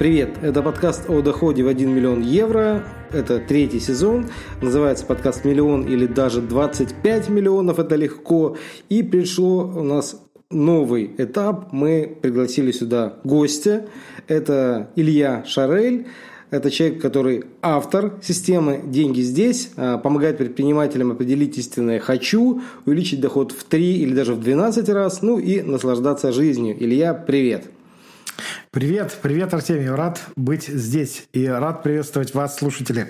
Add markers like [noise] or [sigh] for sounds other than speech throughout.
Привет, это подкаст о доходе в 1 миллион евро. Это третий сезон. Называется подкаст «Миллион» или даже 25 миллионов. Это легко. И пришло у нас новый этап. Мы пригласили сюда гостя. Это Илья Шарель. Это человек, который автор системы «Деньги здесь», а, помогает предпринимателям определить истинное «хочу», увеличить доход в 3 или даже в 12 раз, ну и наслаждаться жизнью. Илья, привет! Привет, привет, Артемий. Рад быть здесь и рад приветствовать вас, слушатели.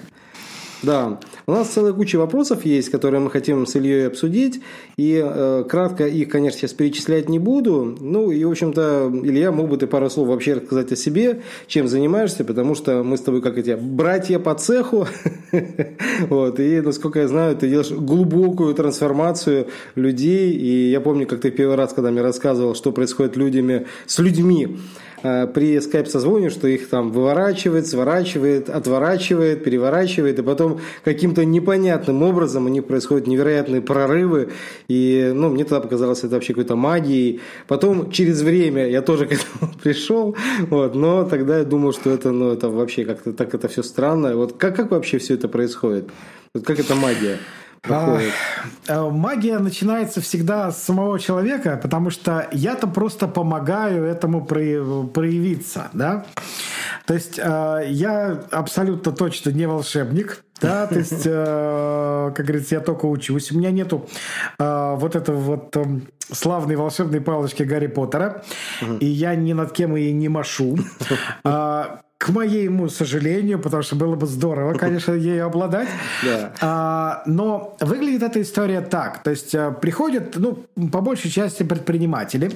Да, у нас целая куча вопросов есть, которые мы хотим с Ильей обсудить. И э, кратко их, конечно, сейчас перечислять не буду. Ну и, в общем-то, Илья, мог бы ты пару слов вообще рассказать о себе, чем занимаешься, потому что мы с тобой, как эти, братья по цеху. [laughs] вот, и, насколько я знаю, ты делаешь глубокую трансформацию людей. И я помню, как ты первый раз, когда мне рассказывал, что происходит людьми, с людьми, при скайп-созвоне, что их там выворачивает, сворачивает, отворачивает, переворачивает, и потом каким-то непонятным образом у них происходят невероятные прорывы, и ну, мне тогда показалось это вообще какой-то магией. Потом через время я тоже [laughs] к этому пришел, вот, но тогда я думал, что это, ну, это вообще как-то так это все странно. Вот как, как вообще все это происходит? Вот как это магия? Проходит? А, э, магия начинается всегда с самого человека, потому что я-то просто помогаю этому проявиться, да. То есть э, я абсолютно точно не волшебник, да, то есть, э, как говорится, я только учусь. У меня нету вот этого вот эм, славной волшебной палочки Гарри Поттера, и я ни над кем и не машу. [laughs] А, к моему сожалению, потому что было бы здорово, конечно, ею обладать. Да. А, но выглядит эта история так. То есть а, приходят, ну, по большей части предприниматели,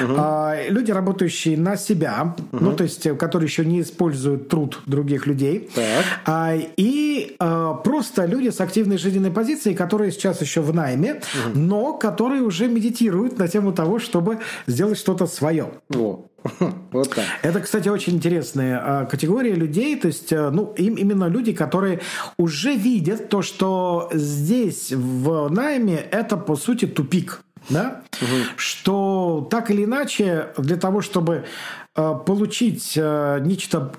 угу. а, люди, работающие на себя, угу. ну, то есть, которые еще не используют труд других людей. Так. А, и а, просто люди с активной жизненной позицией, которые сейчас еще в найме, угу. но которые уже медитируют на тему того, чтобы сделать что-то свое. Во. [laughs] Вот так. Это, кстати, очень интересная а, категория людей, то есть, э, ну, им именно люди, которые уже видят то, что здесь в найме это по сути тупик, да, угу. что так или иначе для того, чтобы э, получить нечто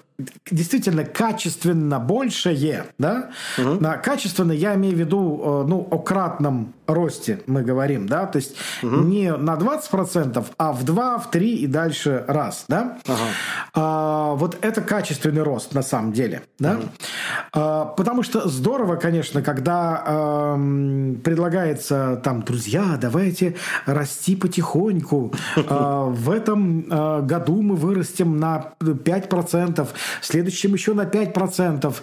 действительно качественно большее, да, угу. на качественно я имею в виду, ну, о кратном росте мы говорим, да, то есть угу. не на 20%, а в 2, в 3 и дальше раз, да. Ага. А, вот это качественный рост на самом деле, да. Угу. А, потому что здорово, конечно, когда а, предлагается там, друзья, давайте расти потихоньку. [laughs] А, в этом а, году мы вырастем на 5%, в следующем еще на 5%.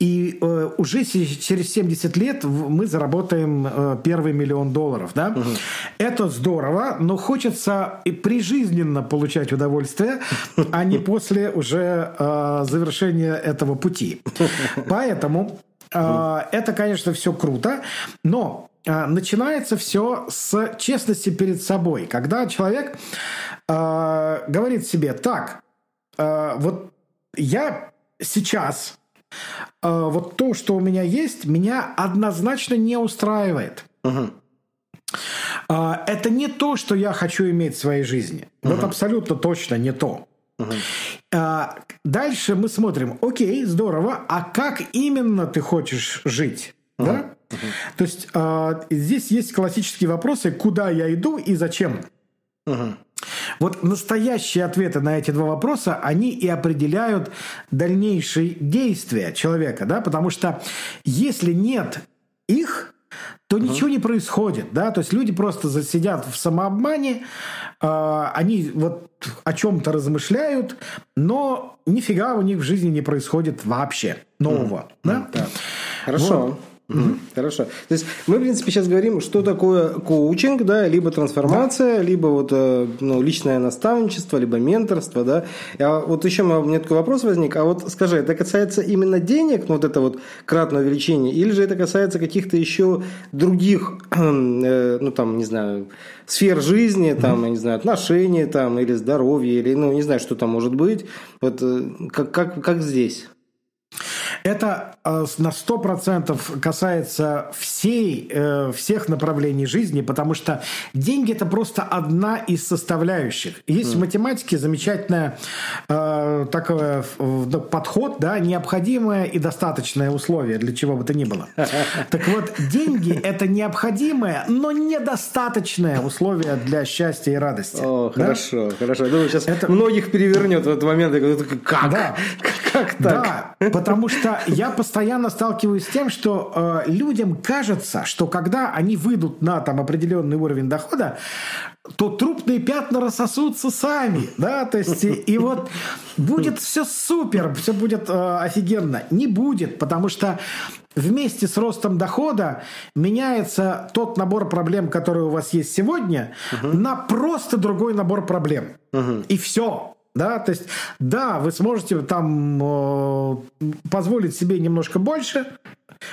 И а, уже через 70 лет мы заработаем первый первый миллион долларов, да? Угу. Это здорово, но хочется и прижизненно получать удовольствие, а не после уже э, завершения этого пути. Поэтому э, это, конечно, все круто, но э, начинается все с честности перед собой, когда человек э, говорит себе, так, э, вот я сейчас э, вот то, что у меня есть, меня однозначно не устраивает. Угу. Это не то, что я хочу иметь в своей жизни. Угу. Вот абсолютно точно не то. Угу. Дальше мы смотрим, окей, здорово, а как именно ты хочешь жить? Угу. Да? Угу. То есть здесь есть классические вопросы, куда я иду и зачем. Угу. Вот настоящие ответы на эти два вопроса, они и определяют дальнейшие действия человека, да, потому что если нет их, то uh ничего не происходит, да, то есть люди просто засидят в самообмане, э, они вот о чем-то размышляют, но нифига у них в жизни не происходит вообще нового, uh да? да. Хорошо. Вот. Угу. Хорошо. То есть мы, в принципе, сейчас говорим, что такое коучинг, да, либо трансформация, да. либо вот э, ну, личное наставничество, либо менторство, да. А вот еще у меня такой вопрос возник. А вот скажи, это касается именно денег, ну, вот это вот кратное увеличение, или же это касается каких-то еще других, [clears throat] э, ну, там, не знаю, сфер жизни, там, mm я не знаю, отношений, там, или здоровья, или, ну, не знаю, что там может быть. Вот э, как, как, как здесь? Это э, на 100% касается всей, э, всех направлений жизни, потому что деньги – это просто одна из составляющих. Есть mm. в математике замечательный э, такой ну, подход, да, необходимое и достаточное условие для чего бы то ни было. [laughs] Так вот, деньги – это необходимое, но недостаточное условие для счастья и радости. О, да? хорошо, хорошо. Я думаю, сейчас это... многих перевернет в этот момент. Как? Да. [laughs] Как так? Да, потому что я постоянно сталкиваюсь с тем, что э, людям кажется, что когда они выйдут на там определенный уровень дохода, то трупные пятна рассосутся сами, да, то есть и, и вот будет все супер, все будет э, офигенно. Не будет, потому что вместе с ростом дохода меняется тот набор проблем, который у вас есть сегодня, угу. на просто другой набор проблем. Угу. И все. Да, то есть, да, вы сможете там э, позволить себе немножко больше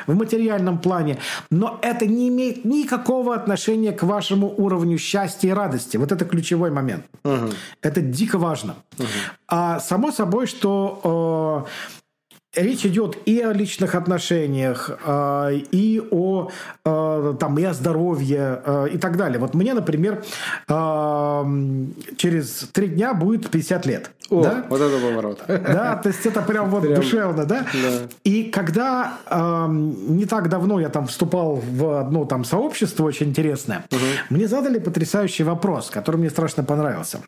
в материальном плане, но это не имеет никакого отношения к вашему уровню счастья и радости. Вот это ключевой момент. Угу. Это дико важно. Угу. А само собой, что э, речь идет и о личных отношениях, а, и о, а, там, и о здоровье а, и так далее. Вот мне, например, через три дня будет 50 лет. О, да? вот это поворот. Да, то есть это прям вот прям, душевно, да? да? И когда не так давно я там вступал в одно там сообщество очень интересное, угу. мне задали потрясающий вопрос, который мне страшно понравился.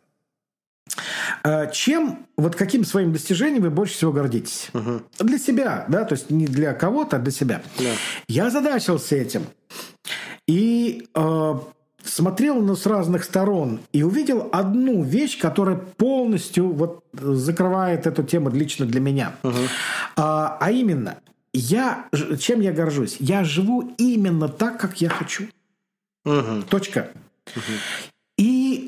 А чем, вот каким своим достижением вы больше всего гордитесь? Угу. Для себя, да, то есть не для кого-то, а для себя. Да. Я задачился этим. И э, смотрел на с разных сторон и увидел одну вещь, которая полностью вот закрывает эту тему лично для меня. Угу. А, а именно, я, чем я горжусь? Я живу именно так, как я хочу. Угу. Точка. Угу.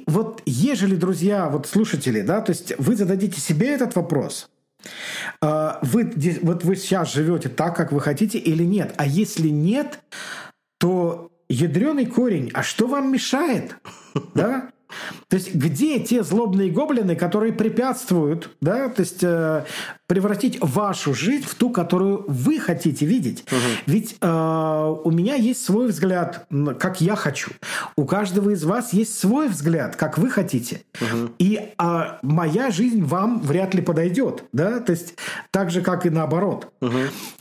Вот ежели, друзья, вот слушатели, да, то есть вы зададите себе этот вопрос, а, вы, вот вы сейчас живете так, как вы хотите или нет? А если нет, то ядреный корень, а что вам мешает? [laughs] Да? То есть где те злобные гоблины, которые препятствуют, да, то есть э, превратить вашу жизнь в ту, которую вы хотите видеть? Угу. Ведь э, у меня есть свой взгляд, как я хочу. У каждого из вас есть свой взгляд, как вы хотите. Угу. И э, моя жизнь вам вряд ли подойдет, да, то есть так же, как и наоборот. Угу.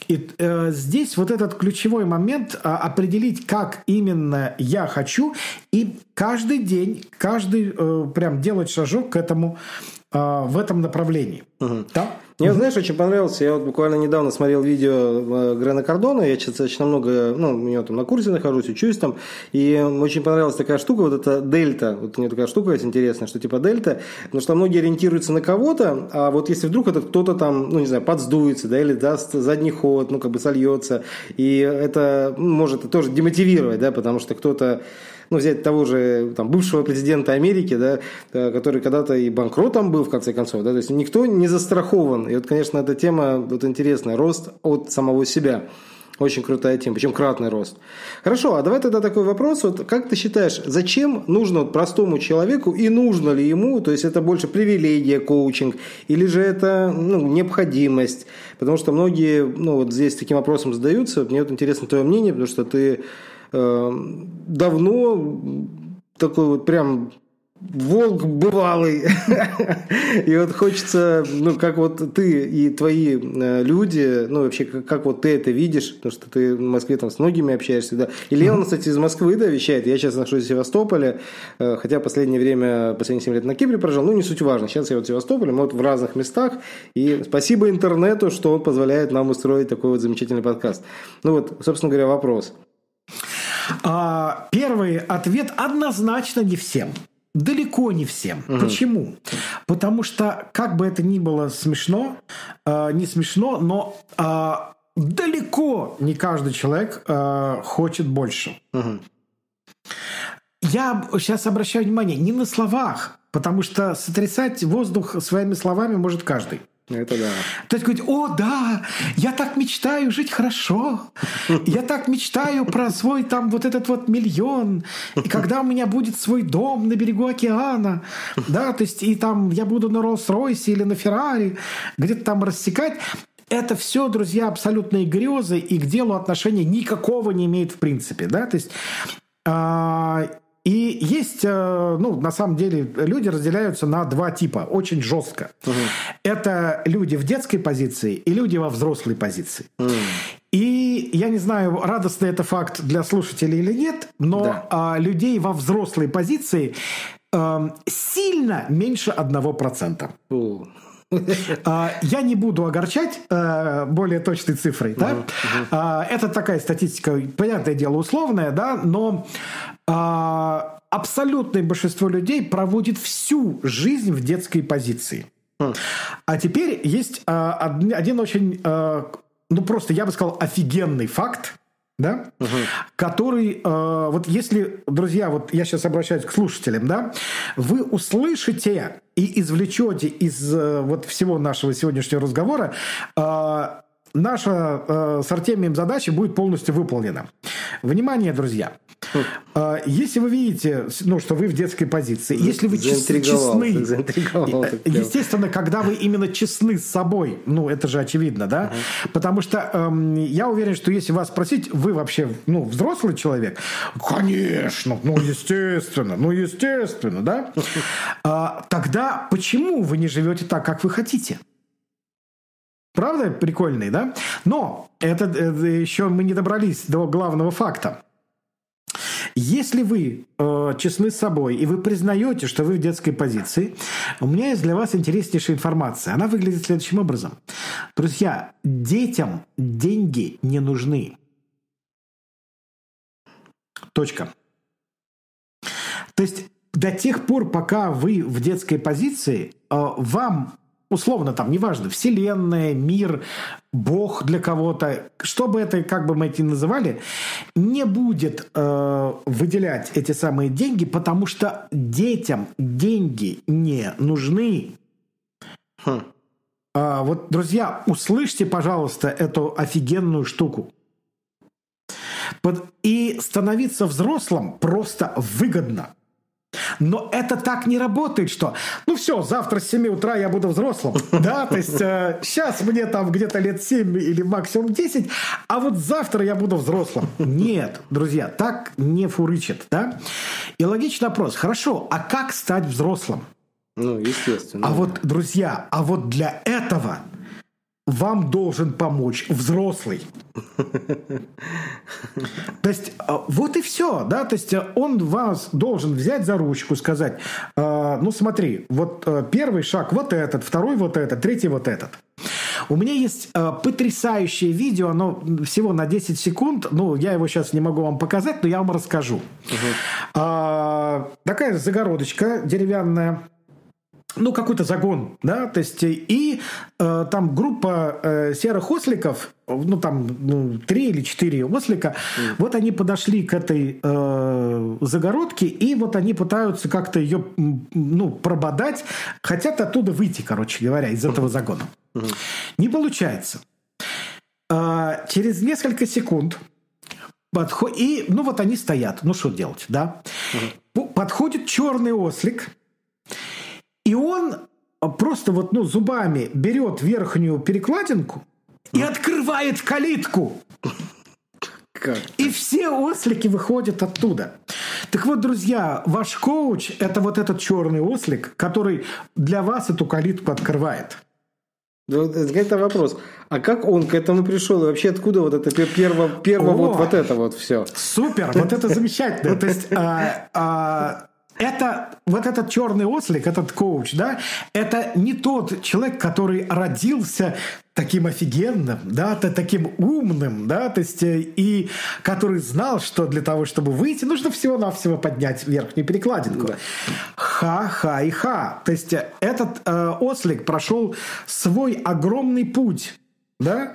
И э, здесь вот этот ключевой момент э, определить, как именно я хочу, и каждый день, каждый э, прям делать шажок к этому э, в этом направлении. Угу. Да? Мне, знаешь, очень понравился. Я вот буквально недавно смотрел видео э, Грена Кардона. Я достаточно много, ну, у него там на курсе нахожусь, учусь там. И очень понравилась такая штука, вот эта дельта. Вот у него такая штука есть интересная, что типа дельта. Потому что многие ориентируются на кого-то, а вот если вдруг это кто-то там, ну, не знаю, подсдуется, да, или даст задний ход, ну, как бы сольется. И это может тоже демотивировать, да, потому что кто-то ну, взять того же там, бывшего президента Америки, да, э, который когда-то и банкротом был, в конце концов, да, то есть никто не застрахован. И вот, конечно, эта тема вот интересная, рост от самого себя. Очень крутая тема, причем кратный рост. Хорошо, а давай тогда такой вопрос. Вот как ты считаешь, зачем нужно вот простому человеку и нужно ли ему, то есть это больше привилегия коучинг, или же это ну, необходимость? Потому что многие ну, вот здесь таким вопросом задаются. Мне вот интересно твое мнение, потому что ты давно такой вот прям волк бывалый. [laughs] и вот хочется, ну, как вот ты и твои э, люди, ну, вообще, как, как вот ты это видишь, потому что ты в Москве там с многими общаешься, да. И Леон, кстати, из Москвы, да, вещает. Я сейчас нахожусь в Севастополе, э, хотя последнее время, последние 7 лет на Кипре прожил, ну, не суть важно. Сейчас я вот в Севастополе, мы вот в разных местах, и спасибо интернету, что он позволяет нам устроить такой вот замечательный подкаст. Ну, вот, собственно говоря, вопрос. А, первый ответ однозначно не всем. Далеко не всем. Угу. Почему? Потому что, как бы это ни было смешно, э, не смешно, но э, далеко не каждый человек э, хочет больше. Угу. Я сейчас обращаю внимание не на словах, потому что сотрясать воздух своими словами может каждый. Это да. То есть говорить, о, да, я так мечтаю жить хорошо, я так мечтаю про свой там вот этот вот миллион, и когда у меня будет свой дом на берегу океана, да, то есть и там я буду на Роллс-Ройсе или на Феррари, где-то там рассекать, это все, друзья, абсолютные грезы и к делу отношения никакого не имеет в принципе, да, то есть э, и есть, э, ну, на самом деле, люди разделяются на два типа, очень жестко. Угу. Это люди в детской позиции и люди во взрослой позиции. Угу. И я не знаю, радостный это факт для слушателей или нет, но да. а, людей во взрослой позиции а, сильно меньше одного процента. А, я не буду огорчать э, более точной цифрой. Да? А, это такая статистика, понятное дело, условная, да, но а, абсолютное большинство людей проводит всю жизнь в детской позиции. Хм. А теперь есть один очень, ну просто я бы сказал, офигенный факт, да, угу. который, э, вот если, друзья, вот я сейчас обращаюсь к слушателям, да, вы услышите и извлечете из э, вот всего нашего сегодняшнего разговора э, наша э, с Артемием задача будет полностью выполнена. Внимание, друзья! А, если вы видите, ну, что вы в детской позиции, если вы честны, естественно, когда вы именно честны с собой, ну, это же очевидно, да? uh Потому что эм, я уверен, что если вас спросить, вы вообще, ну, взрослый человек? Конечно, ну, естественно, ну, естественно, да? [laughs] А, тогда почему вы не живете так, как вы хотите? Правда прикольный, да? Но это, это еще мы не добрались до главного факта. Если вы э, честны с собой и вы признаете, что вы в детской позиции, у меня есть для вас интереснейшая информация. Она выглядит следующим образом. Друзья, детям деньги не нужны. Точка. То есть до тех пор, пока вы в детской позиции, э, вам условно там, неважно, вселенная, мир, бог для кого-то, что бы это, как бы мы эти называли, не будет э, выделять эти самые деньги, потому что детям деньги не нужны. Хм. А, вот, друзья, услышьте, пожалуйста, эту офигенную штуку. И становиться взрослым просто выгодно. Но это так не работает, что ну все, завтра с 7 утра я буду взрослым. [laughs] Да, то есть э, сейчас мне там где-то лет 7 или максимум 10, а вот завтра я буду взрослым. Нет, друзья, так не фурычит, да? И логичный вопрос. Хорошо, а как стать взрослым? Ну, естественно. А вот, друзья, а вот для этого вам должен помочь взрослый. То есть а, вот и все, да, то есть а, он вас должен взять за ручку, сказать, «А, ну смотри, вот первый шаг вот этот, второй вот этот, третий вот этот. У меня есть э, потрясающее видео, оно всего на 10 секунд. Ну, я его сейчас не могу вам показать, но я вам расскажу. Угу. Э, такая загородочка деревянная ну, какой-то загон, да, то есть и э, там группа э, серых осликов, ну, там ну, три или четыре ослика, mm. вот они подошли к этой э, загородке, и вот они пытаются как-то ее, ну, прободать, хотят оттуда выйти, короче говоря, из этого загона. Mm-hmm. Не получается. Э, через несколько секунд подход... и, ну, вот они стоят, ну, что делать, да? Mm-hmm. Подходит черный ослик, и он просто вот ну, зубами берет верхнюю перекладинку и открывает калитку. Как? И все ослики выходят оттуда. Так вот, друзья, ваш коуч – это вот этот черный ослик, который для вас эту калитку открывает. Это вопрос. А как он к этому пришел? И вообще откуда вот это перво, перво вот, вот это вот все? Супер, вот это замечательно. То есть а, а, это вот этот черный ослик, этот коуч, да, это не тот человек, который родился таким офигенным, да, таким умным, да, то есть э, и который знал, что для того, чтобы выйти, нужно всего-навсего поднять верхнюю перекладинку. Да. Ха-ха и ха. То есть э, этот э, ослик прошел свой огромный путь, да,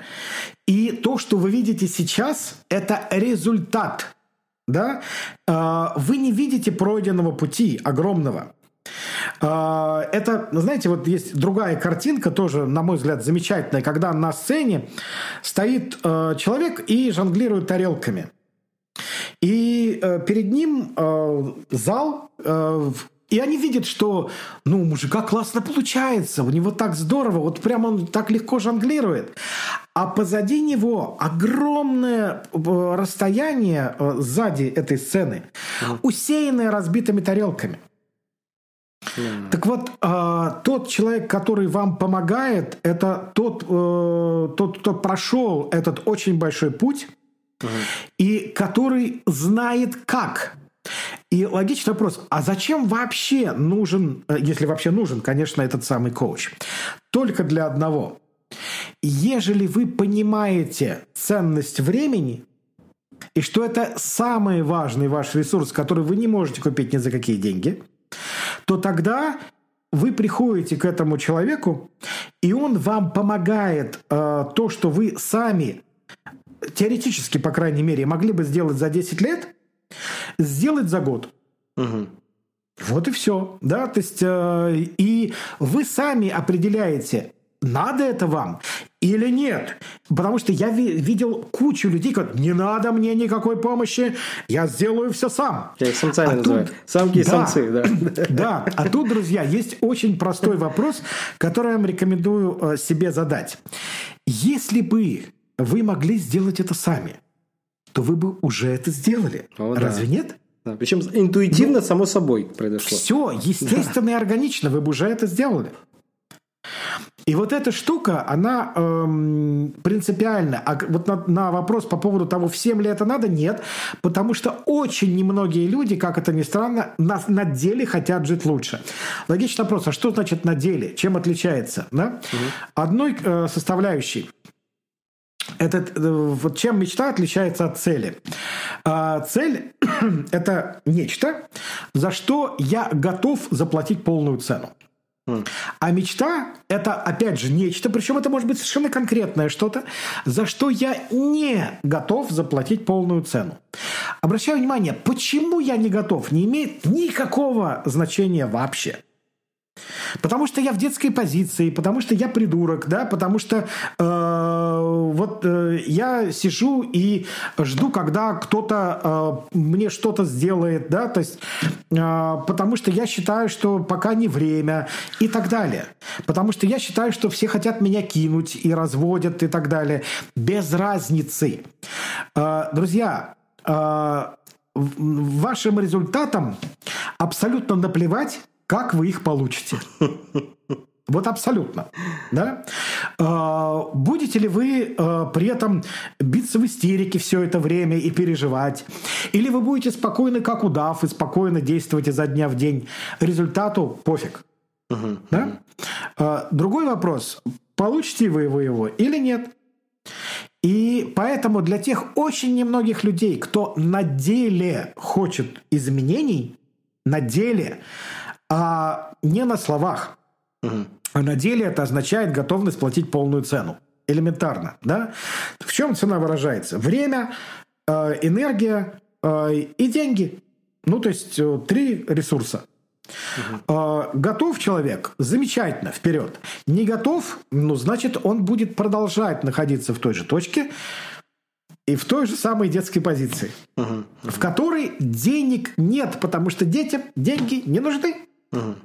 и то, что вы видите сейчас, это результат да, а, вы не видите пройденного пути огромного. А, это, знаете, вот есть другая картинка, тоже, на мой взгляд, замечательная, когда на сцене стоит а, человек и жонглирует тарелками. И перед ним зал, и они видят, что ну, у мужика классно получается, у него так здорово, вот прям он так легко жонглирует. А позади него огромное э, расстояние э, сзади этой сцены, усеянное разбитыми тарелками. Mm. Так вот, э, тот человек, который вам помогает, это тот, э, тот, кто прошел этот очень большой путь, mm. и который знает как. И логичный вопрос, а зачем вообще нужен, э, если вообще нужен, конечно, этот самый коуч? Только для одного. Ежели вы понимаете ценность времени, и что это самый важный ваш ресурс, который вы не можете купить ни за какие деньги, то тогда вы приходите к этому человеку, и он вам помогает э, то, что вы сами теоретически, по крайней мере, могли бы сделать за 10 лет, сделать за год. Угу. Вот и все. Да? То есть, э, и вы сами определяете, надо это вам или нет. Потому что я ви- видел кучу людей, как не надо мне никакой помощи, я сделаю все сам. Я их самцами а называю. Тут... Самки да, самцы, да. [laughs] Да, а тут, друзья, есть очень простой вопрос, который я вам рекомендую э, себе задать. Если бы вы могли сделать это сами, то вы бы уже это сделали. О, Разве да. нет? Да, причем интуитивно, ну, само собой произошло. Все, естественно да. и органично, вы бы уже это сделали. И вот эта штука, она эм, принципиальна. А вот на, на вопрос по поводу того, всем ли это надо, нет. Потому что очень немногие люди, как это ни странно, на, на деле хотят жить лучше. Логичный вопрос, а что значит на деле? Чем отличается? Да? Угу. Одной э, составляющей этот, э, вот чем мечта отличается от цели? А, цель [clears throat] – это нечто, за что я готов заплатить полную цену. А мечта – это, опять же, нечто, причем это может быть совершенно конкретное что-то, за что я не готов заплатить полную цену. Обращаю внимание, почему я не готов, не имеет никакого значения вообще – Потому что я в детской позиции, потому что я придурок, да, потому что э, вот э, я сижу и жду, когда кто-то э, мне что-то сделает, да, то есть э, потому что я считаю, что пока не время и так далее. Потому что я считаю, что все хотят меня кинуть и разводят и так далее. Без разницы. Э, друзья, э, вашим результатам абсолютно наплевать, как вы их получите. [laughs] Вот абсолютно. Да? А, будете ли вы а, при этом биться в истерике все это время и переживать? Или вы будете спокойны, как удав, и спокойно действовать изо дня в день? Результату пофиг. Угу. Да? А, другой вопрос. Получите вы его или нет? И поэтому для тех очень немногих людей, кто на деле хочет изменений, на деле, а не на словах. Угу. А на деле это означает готовность платить полную цену. Элементарно, да? В чем цена выражается? Время, э, энергия э, и деньги. Ну, то есть э, три ресурса. Угу. Готов человек? Замечательно, вперед. Не готов? Ну, значит, он будет продолжать находиться в той же точке и в той же самой детской позиции, угу. В которой денег нет, потому что детям деньги не нужны. Угу.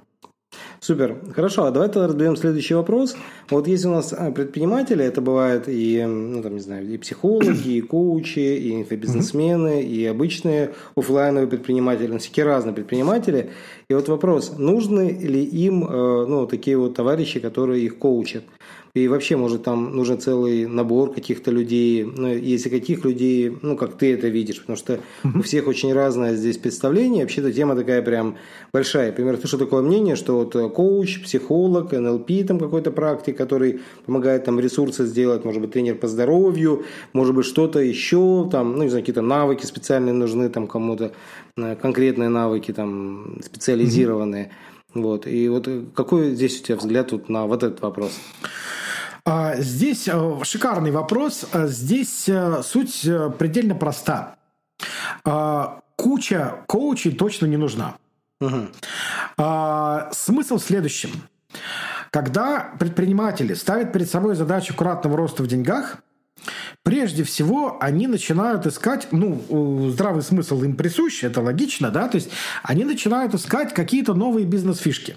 Супер. Хорошо, а давай тогда разберем следующий вопрос. Вот есть у нас а, предприниматели, это бывают и, ну, там, не знаю, и психологи, и коучи, и инфобизнесмены, и обычные офлайновые предприниматели, ну, всякие разные предприниматели. И вот вопрос, нужны ли им, э, ну, такие вот товарищи, которые их коучат? И вообще, может, там нужен целый набор каких-то людей, ну, если каких людей, ну, как ты это видишь, потому что у всех очень разное здесь представление. Вообще-то тема такая прям большая. Например, что такое мнение, что вот э, коуч, психолог, НЛП, там какой-то практик, который помогает там ресурсы сделать, может быть, тренер по здоровью, может быть, что-то еще, там, ну, не знаю, какие-то навыки специальные нужны там кому-то, э, конкретные навыки там специализированные. Вот. И вот э, какой здесь у тебя взгляд вот на вот этот вопрос? А, здесь э, шикарный вопрос. А, здесь э, суть э, предельно проста. А, куча коучей точно не нужна. Угу. Смысл в следующем. Когда предприниматели ставят перед собой задачу кратного роста в деньгах, Прежде всего, они начинают искать, ну, здравый смысл им присущ, это логично, да, то есть они начинают искать какие-то новые бизнес-фишки.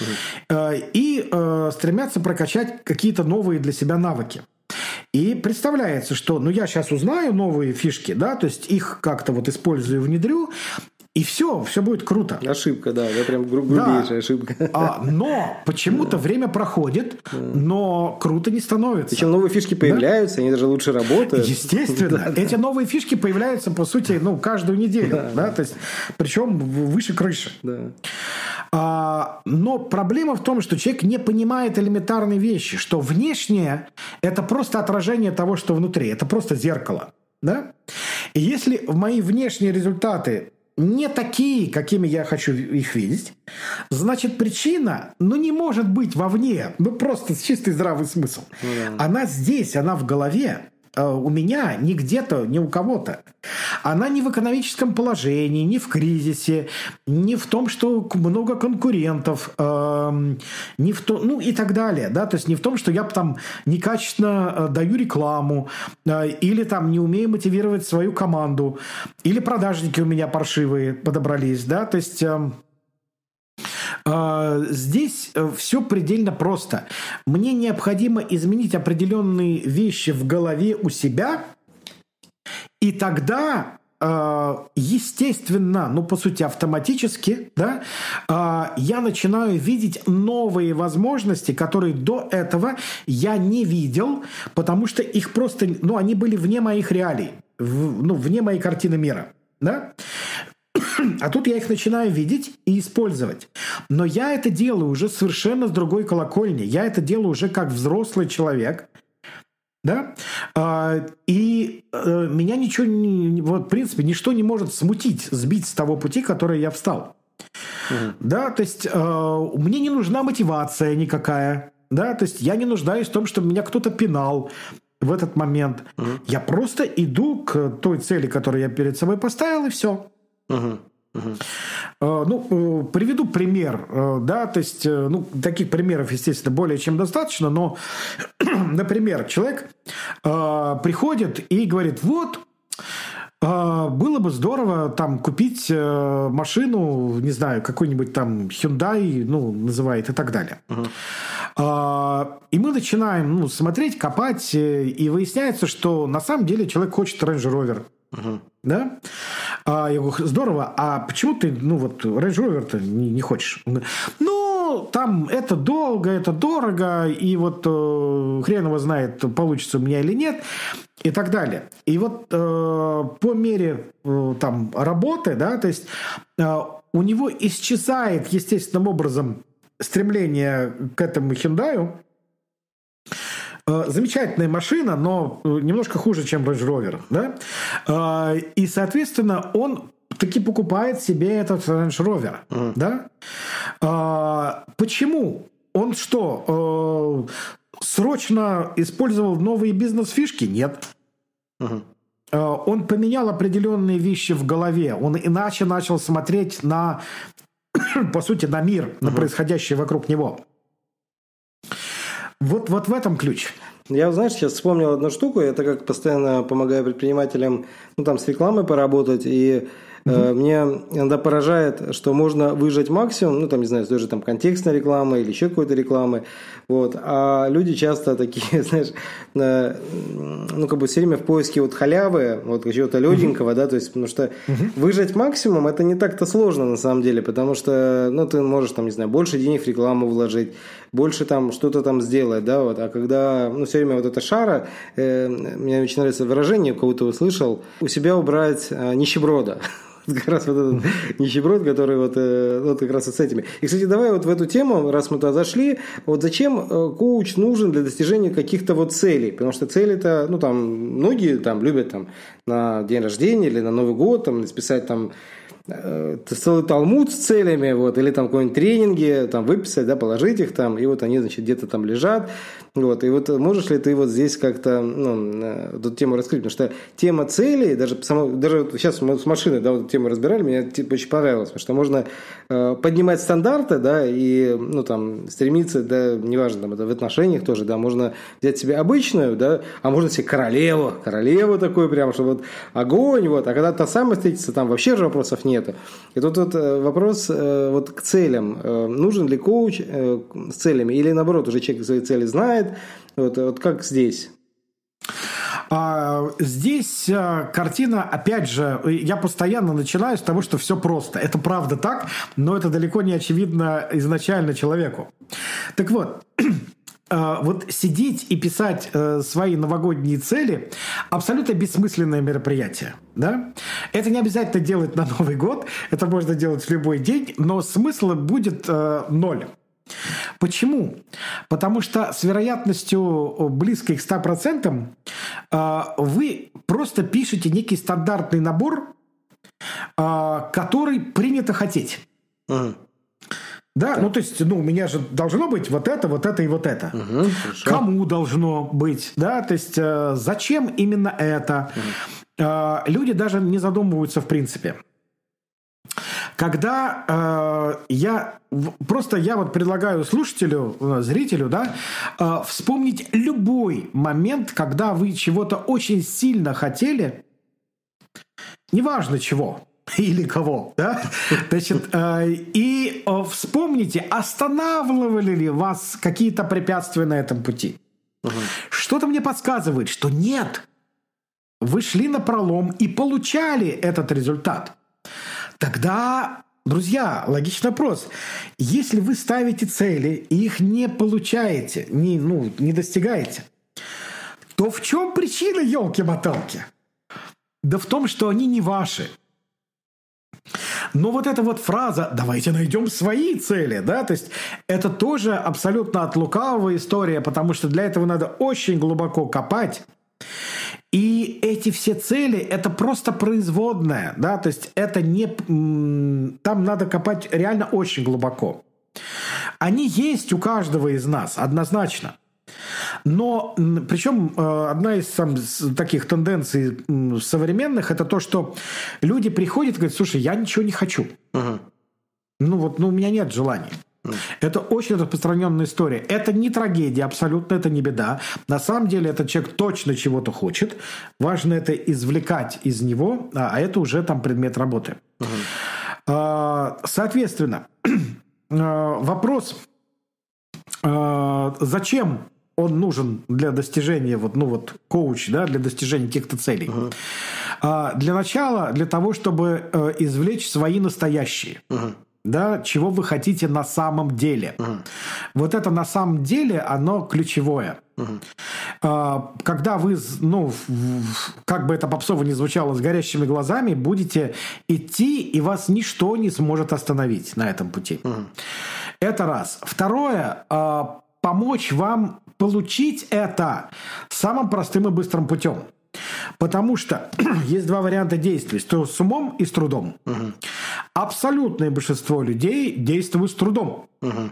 Угу. И э, стремятся прокачать какие-то новые для себя навыки. И представляется, что ну я сейчас узнаю новые фишки, да, то есть их как-то вот использую, внедрю, и все, все будет круто. Ошибка, да, это прям гру- грубейшая да. ошибка. А, но почему-то время проходит, но круто не становится. Причем новые фишки появляются, да? они даже лучше работают. Естественно. [laughs] Эти новые фишки появляются, по сути, ну, каждую неделю. Да, да? То есть, причем выше крыши. Да. А, но проблема в том, что человек не понимает элементарные вещи, что внешнее – это просто отражение того, что внутри. Это просто зеркало. Да? И если мои внешние результаты не такие, какими я хочу их видеть, значит причина, ну не может быть вовне, ну просто чистый здравый смысл. Ну, да. Она здесь, она в голове. Э, у меня, ни где-то, ни у кого-то. Она не в экономическом положении, не в кризисе, не в том, что много конкурентов, э, не в том, ну и так далее, да, то есть не в том, что я там некачественно э, даю рекламу э, или там не умею мотивировать свою команду, или продажники у меня паршивые подобрались, да, то есть э, а, здесь э, все предельно просто. Мне необходимо изменить определенные вещи в голове у себя, и тогда а, естественно, ну, по сути, автоматически, да, а, я начинаю видеть новые возможности, которые до этого я не видел, потому что их просто, ну, они были вне моих реалий, ну, вне моей картины мира, да. А тут я их начинаю видеть и использовать. Но я это делаю уже совершенно с другой колокольни. Я это делаю уже как взрослый человек. Да? А, и а, меня ничего, не, вот, в принципе, ничто не может смутить, сбить с того пути, который я встал. Угу. Да, то есть а, мне не нужна мотивация никакая. Да, то есть я не нуждаюсь в том, чтобы меня кто-то пинал в этот момент. Угу. Я просто иду к той цели, которую я перед собой поставил, и все. Угу. Угу. Ну, э, приведу пример, э, да, то есть, ну, таких примеров, естественно, более чем достаточно, но, [clears throat] например, человек приходит и говорит, вот, было бы здорово там купить машину, не знаю, какой-нибудь там Hyundai, ну, называет и так далее. И мы начинаем ну, смотреть, копать, и выясняется, что на самом деле человек хочет Range Rover. Uh-huh. Да? А я говорю, здорово, а почему ты, ну вот, Range Rover-то не, не хочешь? Он говорит, ну, там это долго, это дорого, и вот э, хрен его знает, получится у меня или нет, и так далее. И вот э, по мере э, там работы, да, то есть э, у него исчезает естественным образом стремление к этому Hyundai, замечательная машина, но э, немножко хуже, чем Range Rover. Да? Э, и, соответственно, он таки покупает себе этот Range Rover. Mm. Да? Почему? Он что, срочно использовал новые бизнес-фишки? Нет. Mm-hmm. Он поменял определенные вещи в голове. Он иначе начал смотреть на, [coughs] по сути, на мир, mm-hmm. на происходящее вокруг него. Вот, вот в этом ключ. Я, знаешь, сейчас вспомнил одну штуку. Я так как постоянно помогаю предпринимателям, ну, там, с рекламой поработать. И Угу. Мне иногда поражает, что можно выжать максимум, ну, там, не знаю, с той же там контекстной рекламы или еще какой-то рекламы, вот, а люди часто такие, [laughs] знаешь, э, ну, как бы все время в поиске вот халявы, вот чего-то легенького, угу. да, то есть, потому что угу. выжать максимум это не так-то сложно на самом деле, потому что, ну, ты можешь там, не знаю, больше денег в рекламу вложить, больше там что-то там сделать, да, вот, а когда, ну, все время вот эта шара, э, мне очень нравится выражение, кого-то услышал, у себя убрать э, нищеброда, [laughs] как раз вот этот нищеброд, который вот, э, вот как раз вот с этими. И, кстати, давай вот в эту тему, раз мы туда зашли, вот зачем э, коуч нужен для достижения каких-то вот целей? Потому что цели-то, ну, там, многие там любят там на день рождения или на Новый год там списать там целый талмуд с целями, вот, или там какой-нибудь тренинги, там выписать, да, положить их там, и вот они, значит, где-то там лежат, вот, и вот можешь ли ты вот здесь как-то, ну, э, эту тему раскрыть, потому что тема целей, даже, само, даже вот сейчас мы с машиной, да, вот тему разбирали, мне типа, очень понравилось, потому что можно э, поднимать стандарты, да, и, ну, там, стремиться, да, неважно, там, это в отношениях тоже, да, можно взять себе обычную, да, а можно себе королеву, королеву такую прям, что вот огонь, вот, а когда та самая встретится, там вообще же вопросов нету. И тут вот э, вопрос э, вот к целям. Нужен ли коуч с целями, или наоборот, уже человек свои цели знает, вот, вот как здесь? А, здесь картина, опять же, я постоянно начинаю с того, что все просто. Это правда так, но это далеко не очевидно изначально человеку. Так вот, [clears throat] вот сидеть и писать э, свои новогодние цели абсолютно бессмысленное мероприятие. Да? Это не обязательно делать на Новый год, это можно делать в любой день, но смысла будет э, ноль. Почему? Потому что с вероятностью близкой к 100% а, вы просто пишете некий стандартный набор, а, который принято хотеть. Угу. Да, так. ну то есть, ну, у меня же должно быть вот это, вот это и вот это. Угу, Кому должно быть, да, то есть, э, зачем именно это? Угу. Люди даже не задумываются в принципе. Когда э, я просто я вот предлагаю слушателю, э, зрителю, да, э, вспомнить любой момент, когда вы чего-то очень сильно хотели, неважно чего [laughs] или кого, да, значит, э, и э, вспомните, останавливали ли вас какие-то препятствия на этом пути. Угу. Что-то мне подсказывает, что нет. Вы шли на пролом и получали этот результат. Тогда, друзья, логичный вопрос. Если вы ставите цели и их не получаете, не, ну, не достигаете, то в чем причина елки-моталки? Да в том, что они не ваши. Но вот эта вот фраза «давайте найдем свои цели», да, то есть это тоже абсолютно от лукавого история, потому что для этого надо очень глубоко копать. И эти все цели – это просто производная, да, то есть это не… Там надо копать реально очень глубоко. Они есть у каждого из нас, однозначно. Но причем э, одна из там, таких тенденций современных это то, что люди приходят и говорят, слушай, я ничего не хочу. Угу. Ну вот, ну у меня нет желаний. Это очень распространенная история. Это не трагедия, абсолютно это не беда. На самом деле этот человек точно чего-то хочет. Важно это извлекать из него, а, а это уже там предмет работы. Угу. Соответственно, а, [clears throat] вопрос, зачем он нужен для достижения, вот, ну вот, коуч, да, для достижения каких-то целей. Uh-huh. Для начала, для того, чтобы э, извлечь свои настоящие. Uh-huh да, чего вы хотите на самом деле. Угу. Вот это на самом деле, оно ключевое. Угу. Когда вы, ну, как бы это попсово не звучало, с горящими глазами, будете идти, и вас ничто не сможет остановить на этом пути. Угу. Это раз. Второе, а, помочь вам получить это самым простым и быстрым путем. Потому что [clears throat] есть два варианта действий. С умом и с трудом. Угу. Абсолютное большинство людей действуют с трудом. Угу.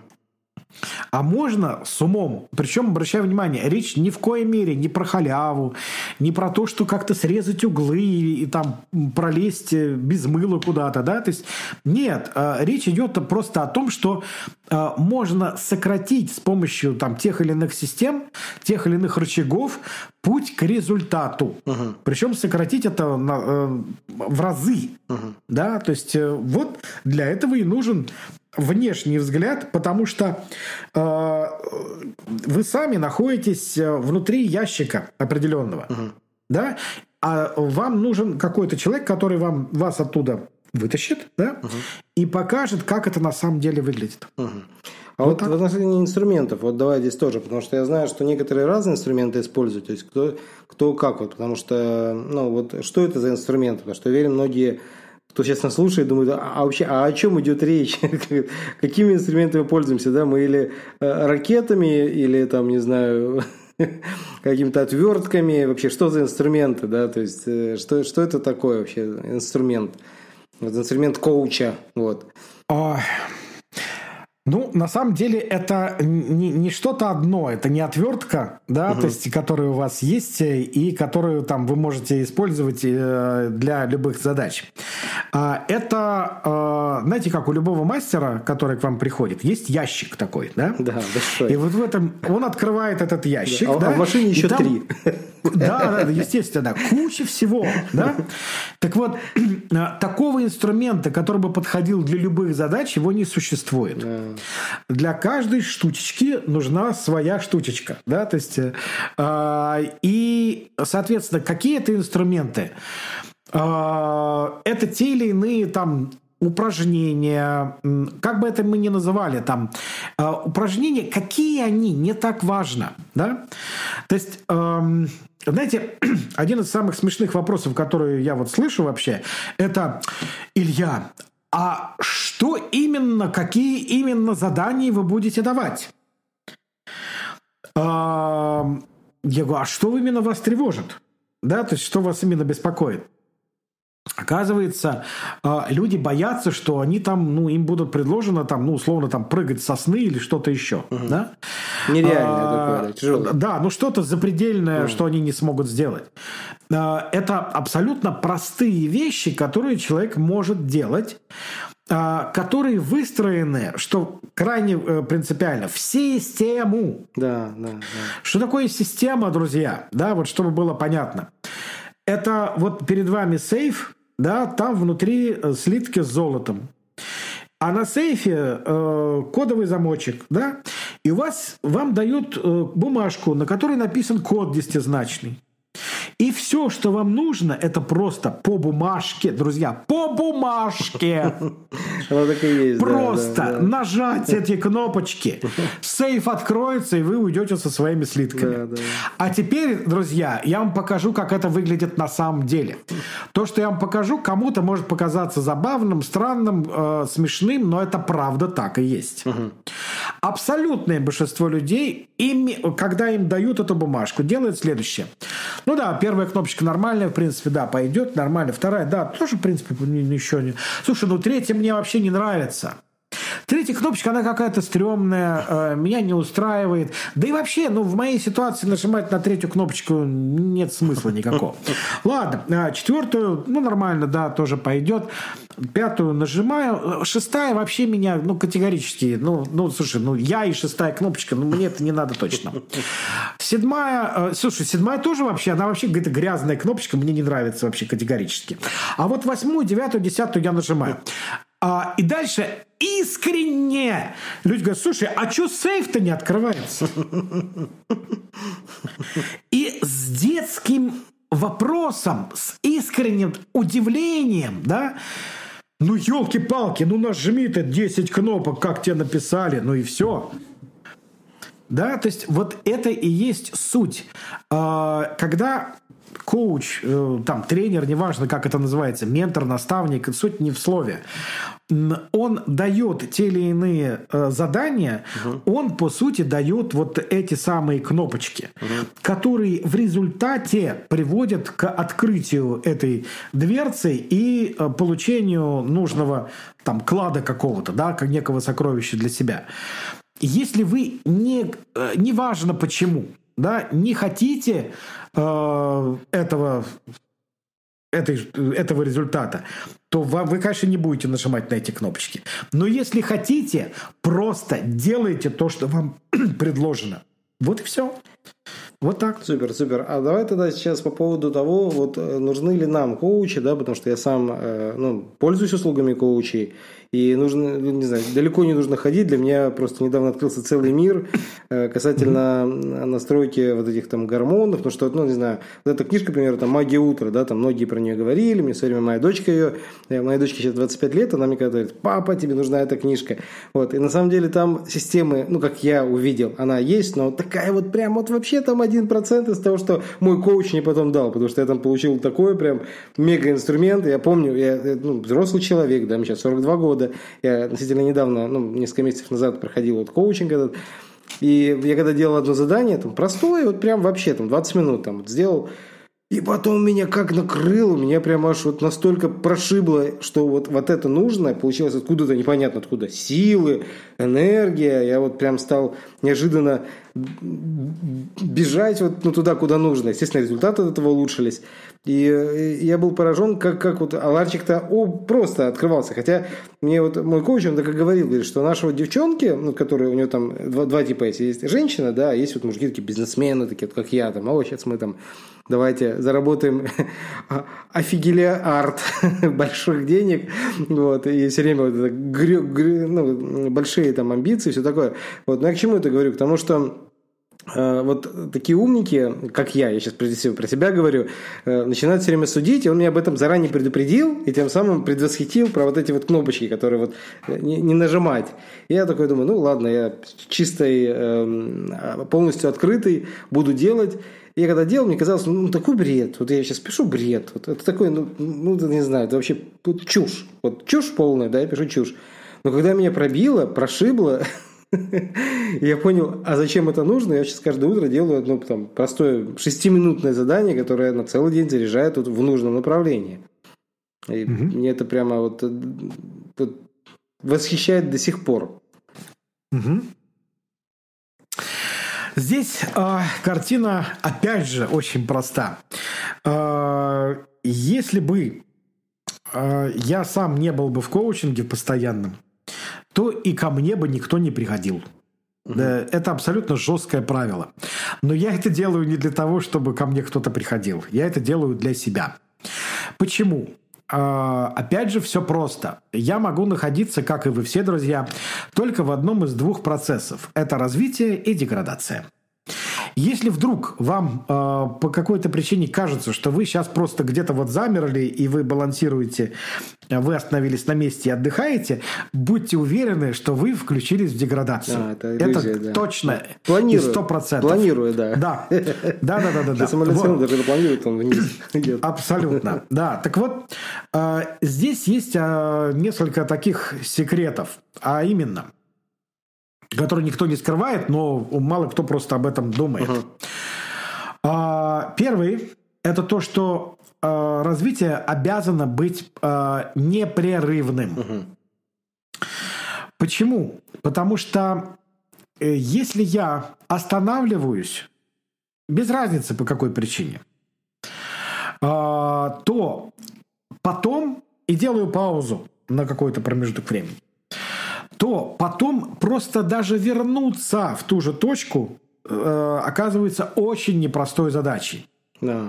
А можно с умом. Причем, обращаю внимание, речь ни в коей мере не про халяву, не про то, что как-то срезать углы и, и там пролезть э, без мыла куда-то, да, то есть нет, э, речь идет просто о том, что э, можно сократить с помощью там тех или иных систем, тех или иных рычагов путь к результату. Угу. Причем сократить это на, э, в разы, угу. да, то есть вот для этого и нужен внешний взгляд, потому что э, вы сами находитесь э, внутри ящика определенного, угу. да, а вам нужен какой-то человек, который вам вас оттуда вытащит, да, угу. и покажет, как это на самом деле выглядит. Угу. А вот, вот в отношении инструментов, вот давай здесь тоже, потому что я знаю, что некоторые разные инструменты используют, то есть кто, кто как, вот, потому что, ну, вот что это за инструменты, потому что, уверен, многие кто сейчас нас слушает, думает, а, а вообще, а о чем идет речь? [laughs] Какими инструментами пользуемся, да? Мы или э, ракетами, или там, не знаю, [laughs] какими-то отвертками, вообще, что за инструменты, да? То есть, э, что, что это такое вообще инструмент? Вот инструмент коуча. Вот. А, ну, на самом деле, это не, не что-то одно, это не отвертка, да, угу. то есть, которая у вас есть и которую там вы можете использовать э, для любых задач. А, это, э, знаете, как у любого мастера, который к вам приходит, есть ящик такой, да? Да, большой. И вот в этом он открывает этот ящик, да. да? А в машине еще там, три. Да, да, естественно, куча всего, да? Так вот, [clears throat] такого инструмента, который бы подходил для любых задач, его не существует. Да. Для каждой штучечки нужна своя штучечка. Да? То есть, э, и, соответственно, какие это инструменты? Э, это те или иные там упражнения, как бы это мы ни называли, там, э, упражнения, какие они, не так важно, да? То есть, э, знаете, [clears throat] один из самых смешных вопросов, которые я вот слышу вообще, это, Илья, а что именно, какие именно задания вы будете давать? Я говорю, а что именно вас тревожит? Да, то есть что вас именно беспокоит? Оказывается, а, люди боятся, что они там, ну, им будут предложено там, ну, условно, там прыгать сосны или что-то еще, угу. да? Нереальное а, такое, да, тяжелое. Да, ну что-то запредельное, угу. что они не смогут сделать. А, это абсолютно простые вещи, которые человек может делать, а, которые выстроены, что крайне э, принципиально, в систему. Да, да, да. Что такое система, друзья? Да, вот чтобы было понятно. Это вот перед вами сейф, да, там внутри э, слитки с золотом. А на сейфе э, кодовый замочек, да, и у вас вам дают э, бумажку, на которой написан код десятизначный. И все, что вам нужно, это просто по бумажке, друзья, по бумажке. [laughs] Просто нажать эти кнопочки. Сейф откроется, и вы уйдете со своими слитками. А теперь, друзья, я вам покажу, как это выглядит на самом деле. То, что я вам покажу, кому-то может показаться забавным, странным, э, смешным, но это правда так и есть. Абсолютное большинство людей, когда им дают эту бумажку, делают следующее. Ну да, первая кнопочка нормальная, в принципе, да, пойдет, нормально. Вторая, да, тоже, в принципе, еще не... Слушай, ну третья мне вообще не нравится. Третья кнопочка, она какая-то стрёмная, э, меня не устраивает. Да и вообще, ну, в моей ситуации нажимать на третью кнопочку нет смысла никакого. [laughs] Ладно, а четвертую, ну, нормально, да, тоже пойдет. Пятую нажимаю. Шестая вообще меня, ну, категорически, ну, ну, слушай, ну, я и шестая кнопочка, ну, мне это не надо точно. Седьмая, э, слушай, седьмая тоже вообще, она вообще какая-то грязная кнопочка, мне не нравится вообще категорически. А вот восьмую, девятую, десятую я нажимаю. А, и дальше искренне люди говорят, слушай, а что сейф-то не открывается? И с детским вопросом, с искренним удивлением, да, ну, елки-палки, ну нажми ты 10 кнопок, как тебе написали, ну и все. Да, то есть вот это и есть суть. А, когда коуч, э, там, тренер, неважно, как это называется, ментор, наставник, суть не в слове. Он дает те или иные э, задания, угу. он, по сути, дает вот эти самые кнопочки, угу. которые в результате приводят к открытию этой дверцы и э, получению нужного там клада какого-то, да, как некого сокровища для себя. Если вы не, неважно почему, да, не хотите э, этого, этой, этого результата, то вы, конечно, не будете нажимать на эти кнопочки. Но если хотите, просто делайте то, что вам [clears throat] предложено. Вот и все. Вот так. Супер, супер. А давай тогда сейчас по поводу того, вот э, нужны ли нам коучи, да, потому что я сам э, ну, пользуюсь услугами коучей, и нужно, не знаю, далеко не нужно ходить. Для меня просто недавно открылся целый мир э, касательно настройки вот этих там гормонов. Потому что, ну, не знаю, вот эта книжка, например, там «Магия утра», да, там многие про нее говорили. Мне все время моя дочка ее, э, моей дочке сейчас 25 лет, она мне говорит, папа, тебе нужна эта книжка. Вот. И на самом деле там системы, ну, как я увидел, она есть, но такая вот прям вот вообще там один процент из того, что мой коуч мне потом дал. Потому что я там получил такой прям мега инструмент. Я помню, я ну, взрослый человек, да, мне сейчас 42 года, года. Я относительно недавно, ну, несколько месяцев назад проходил вот коучинг этот. И я когда делал одно задание, там, простое, вот прям вообще, там, 20 минут, там, вот, сделал, И потом меня как накрыло, меня прямо аж вот настолько прошибло, что вот, вот это нужно, получилось откуда-то непонятно откуда. Силы, энергия. Я вот прям стал неожиданно бежать вот ну, туда, куда нужно. Естественно, результаты от этого улучшились. И я был поражен, как, как вот Аларчик-то о, просто открывался. Хотя мне вот мой коуч, он так и говорил, говорит, что наши вот девчонки, ну, которые у него там два, два типа есть. Есть женщина, да, есть вот мужики такие бизнесмены, такие, как я, там, а сейчас мы там давайте заработаем [laughs] офигеля арт [laughs] больших денег, вот, и все время вот это грю, грю, ну, большие там амбиции, все такое. Вот, но я к чему это говорю? К тому, что э, вот такие умники, как я, я сейчас прежде всего про себя говорю, э, начинают все время судить, и он меня об этом заранее предупредил, и тем самым предвосхитил про вот эти вот кнопочки, которые вот э, не, не нажимать. Я такой думаю, ну ладно, я чистой, эм, полностью открытый, буду делать. Я когда делал, мне казалось, ну, такой бред. Вот я сейчас пишу бред. Вот это такой, ну, ну, не знаю, это вообще чушь. Вот чушь полная, да, я пишу чушь. Но когда меня пробило, прошибло, [laughs] я понял, а зачем это нужно? Я сейчас каждое утро делаю одно там, простое шестиминутное задание, которое на целый день заряжает вот в нужном направлении. И угу. мне это прямо вот, вот восхищает до сих пор. Угу. Здесь э, картина, опять же, очень проста. Э, если бы э, я сам не был бы в коучинге постоянном, то и ко мне бы никто не приходил. Угу. Это абсолютно жесткое правило. Но я это делаю не для того, чтобы ко мне кто-то приходил. Я это делаю для себя. Почему? Опять же, все просто. Я могу находиться, как и вы все, друзья, только в одном из двух процессов. Это развитие и деградация. Если вдруг вам э, по какой-то причине кажется, что вы сейчас просто где-то вот замерли и вы балансируете, вы остановились на месте и отдыхаете, будьте уверены, что вы включились в деградацию. А, это иллюзия, это да. точно Планирую. Сто процентов. Планирую, да. Да, да, да, да, да. да. Самолет вот. даже планирует, он вниз [laughs] идет. Абсолютно, да. Так вот, э, здесь есть э, несколько таких секретов, а именно – который никто не скрывает, но мало кто просто об этом думает. Uh-huh. А, первый это то, что а, развитие обязано быть а, непрерывным. Uh-huh. Почему? Потому что э, если я останавливаюсь, без разницы по какой причине, а, то потом и делаю паузу на какой-то промежуток времени потом просто даже вернуться в ту же точку э, оказывается очень непростой задачей. Да.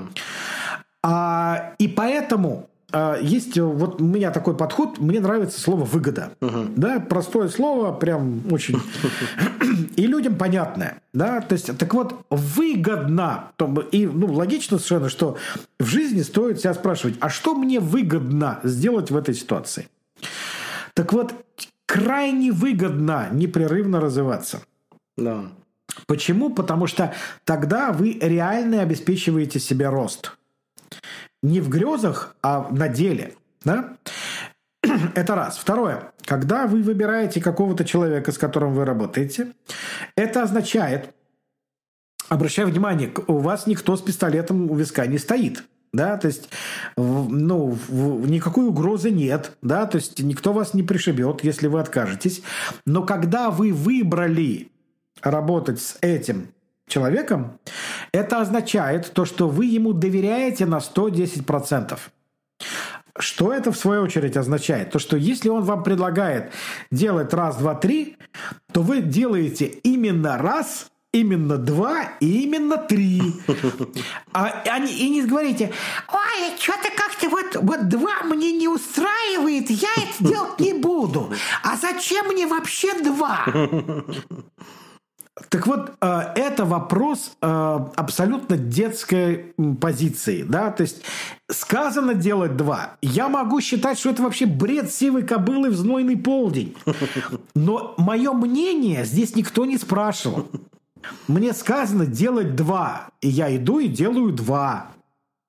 А, и поэтому э, есть вот у меня такой подход, мне нравится слово выгода. Угу. Да, простое слово, прям очень. И людям понятное. Да, то есть, так вот, выгодно. И ну, логично совершенно, что в жизни стоит себя спрашивать, а что мне выгодно сделать в этой ситуации? Так вот, крайне выгодно непрерывно развиваться. Да. Почему? Потому что тогда вы реально обеспечиваете себе рост. Не в грезах, а на деле. Да? [clears throat] Это раз. Второе. Когда вы выбираете какого-то человека, с которым вы работаете, это означает, обращаю внимание, у вас никто с пистолетом у виска не стоит да, то есть, ну, никакой угрозы нет, да, то есть никто вас не пришибет, если вы откажетесь. Но когда вы выбрали работать с этим человеком, это означает то, что вы ему доверяете на 110%. Что это в свою очередь означает? То, что если он вам предлагает делать раз, два, три, то вы делаете именно раз – именно два и именно три. А, они, и не говорите, ой, что-то как-то вот, вот два мне не устраивает, я это делать не буду. А зачем мне вообще два? Так вот, э, это вопрос э, абсолютно детской позиции, да, то есть сказано делать два. Я могу считать, что это вообще бред сивой кобылы в знойный полдень. Но мое мнение здесь никто не спрашивал. Мне сказано делать два. И я иду и делаю два.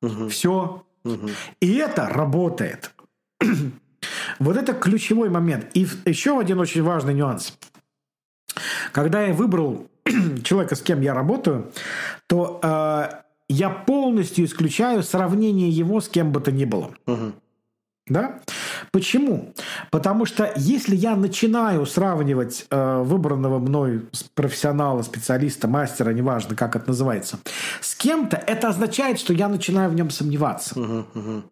Угу. Все. Угу. И это работает. [clears throat] вот это ключевой момент. И еще один очень важный нюанс. Когда я выбрал [clears throat] человека, с кем я работаю, то э, я полностью исключаю сравнение его с кем бы то ни было. Угу. Да? Почему? Потому что если я начинаю сравнивать э, выбранного мной профессионала, специалиста, мастера, неважно, как это называется, с кем-то, это означает, что я начинаю в нем сомневаться. Угу, угу.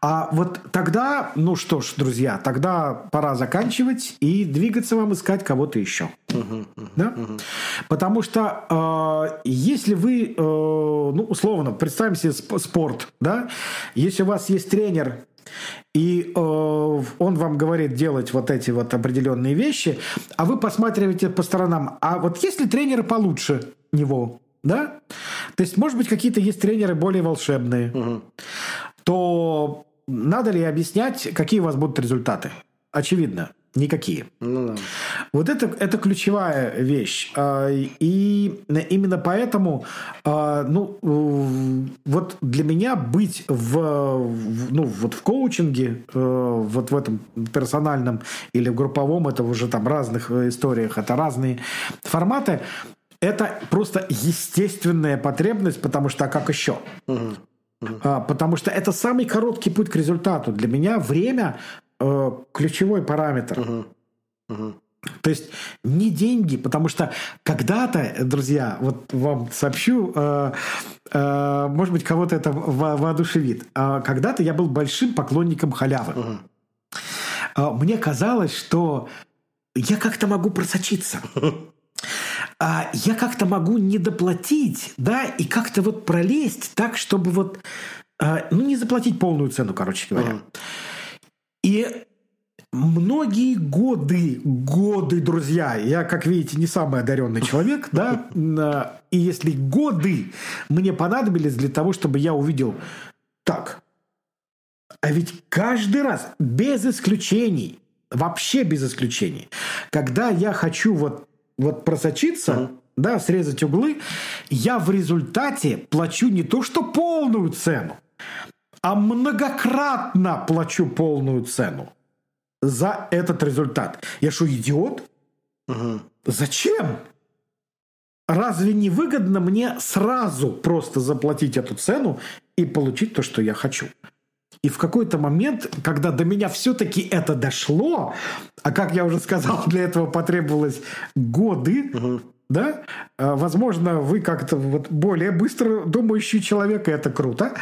А вот тогда, ну что ж, друзья, тогда пора заканчивать и двигаться вам искать кого-то еще. Uh-huh, uh-huh, да? uh-huh. Потому что э, если вы, э, ну условно, представим себе спорт, да, если у вас есть тренер, и э, он вам говорит делать вот эти вот определенные вещи, а вы посматриваете по сторонам, а вот есть ли тренеры получше него, да? То есть, может быть, какие-то есть тренеры более волшебные. Угу то надо ли объяснять, какие у вас будут результаты? Очевидно, никакие. Ну, да. Вот это, это ключевая вещь. А, и именно поэтому, а, ну, вот для меня быть в, ну, вот в коучинге, э, вот в этом персональном или в групповом, это уже там разных историях, это разные форматы, это просто естественная потребность, потому что а как еще? Угу. А, потому что это самый короткий путь к результату. Для меня время э, ключевой параметр. Угу. Угу. То есть не деньги, потому что когда-то, друзья, вот вам сообщу, э, э, может быть, кого-то это во воодушевит. Э, когда-то я был большим поклонником халявы. Угу. Э, мне казалось, что я как-то могу просочиться. [laughs] а, я как-то могу не доплатить, да, и как-то вот пролезть так, чтобы вот, а, ну, не заплатить полную цену, короче говоря. Uh-huh. И многие годы, годы, друзья, я, как видите, не самый одаренный человек, да, и если годы мне понадобились для того, чтобы я увидел, так, а ведь каждый раз, без исключений, вообще без исключений, когда я хочу вот вот просочиться, да, срезать углы, я в результате плачу не то что полную цену, а многократно плачу полную цену за этот результат. Я что, идиот? Uh-huh. Зачем? Разве не выгодно мне сразу просто заплатить эту цену и получить то, что я хочу? И в какой-то момент, когда до меня все-таки это дошло, а как я уже сказал, [laughs] для этого потребовалось годы, угу. да, а, возможно, вы как-то вот более быстро думающий человек, и это круто.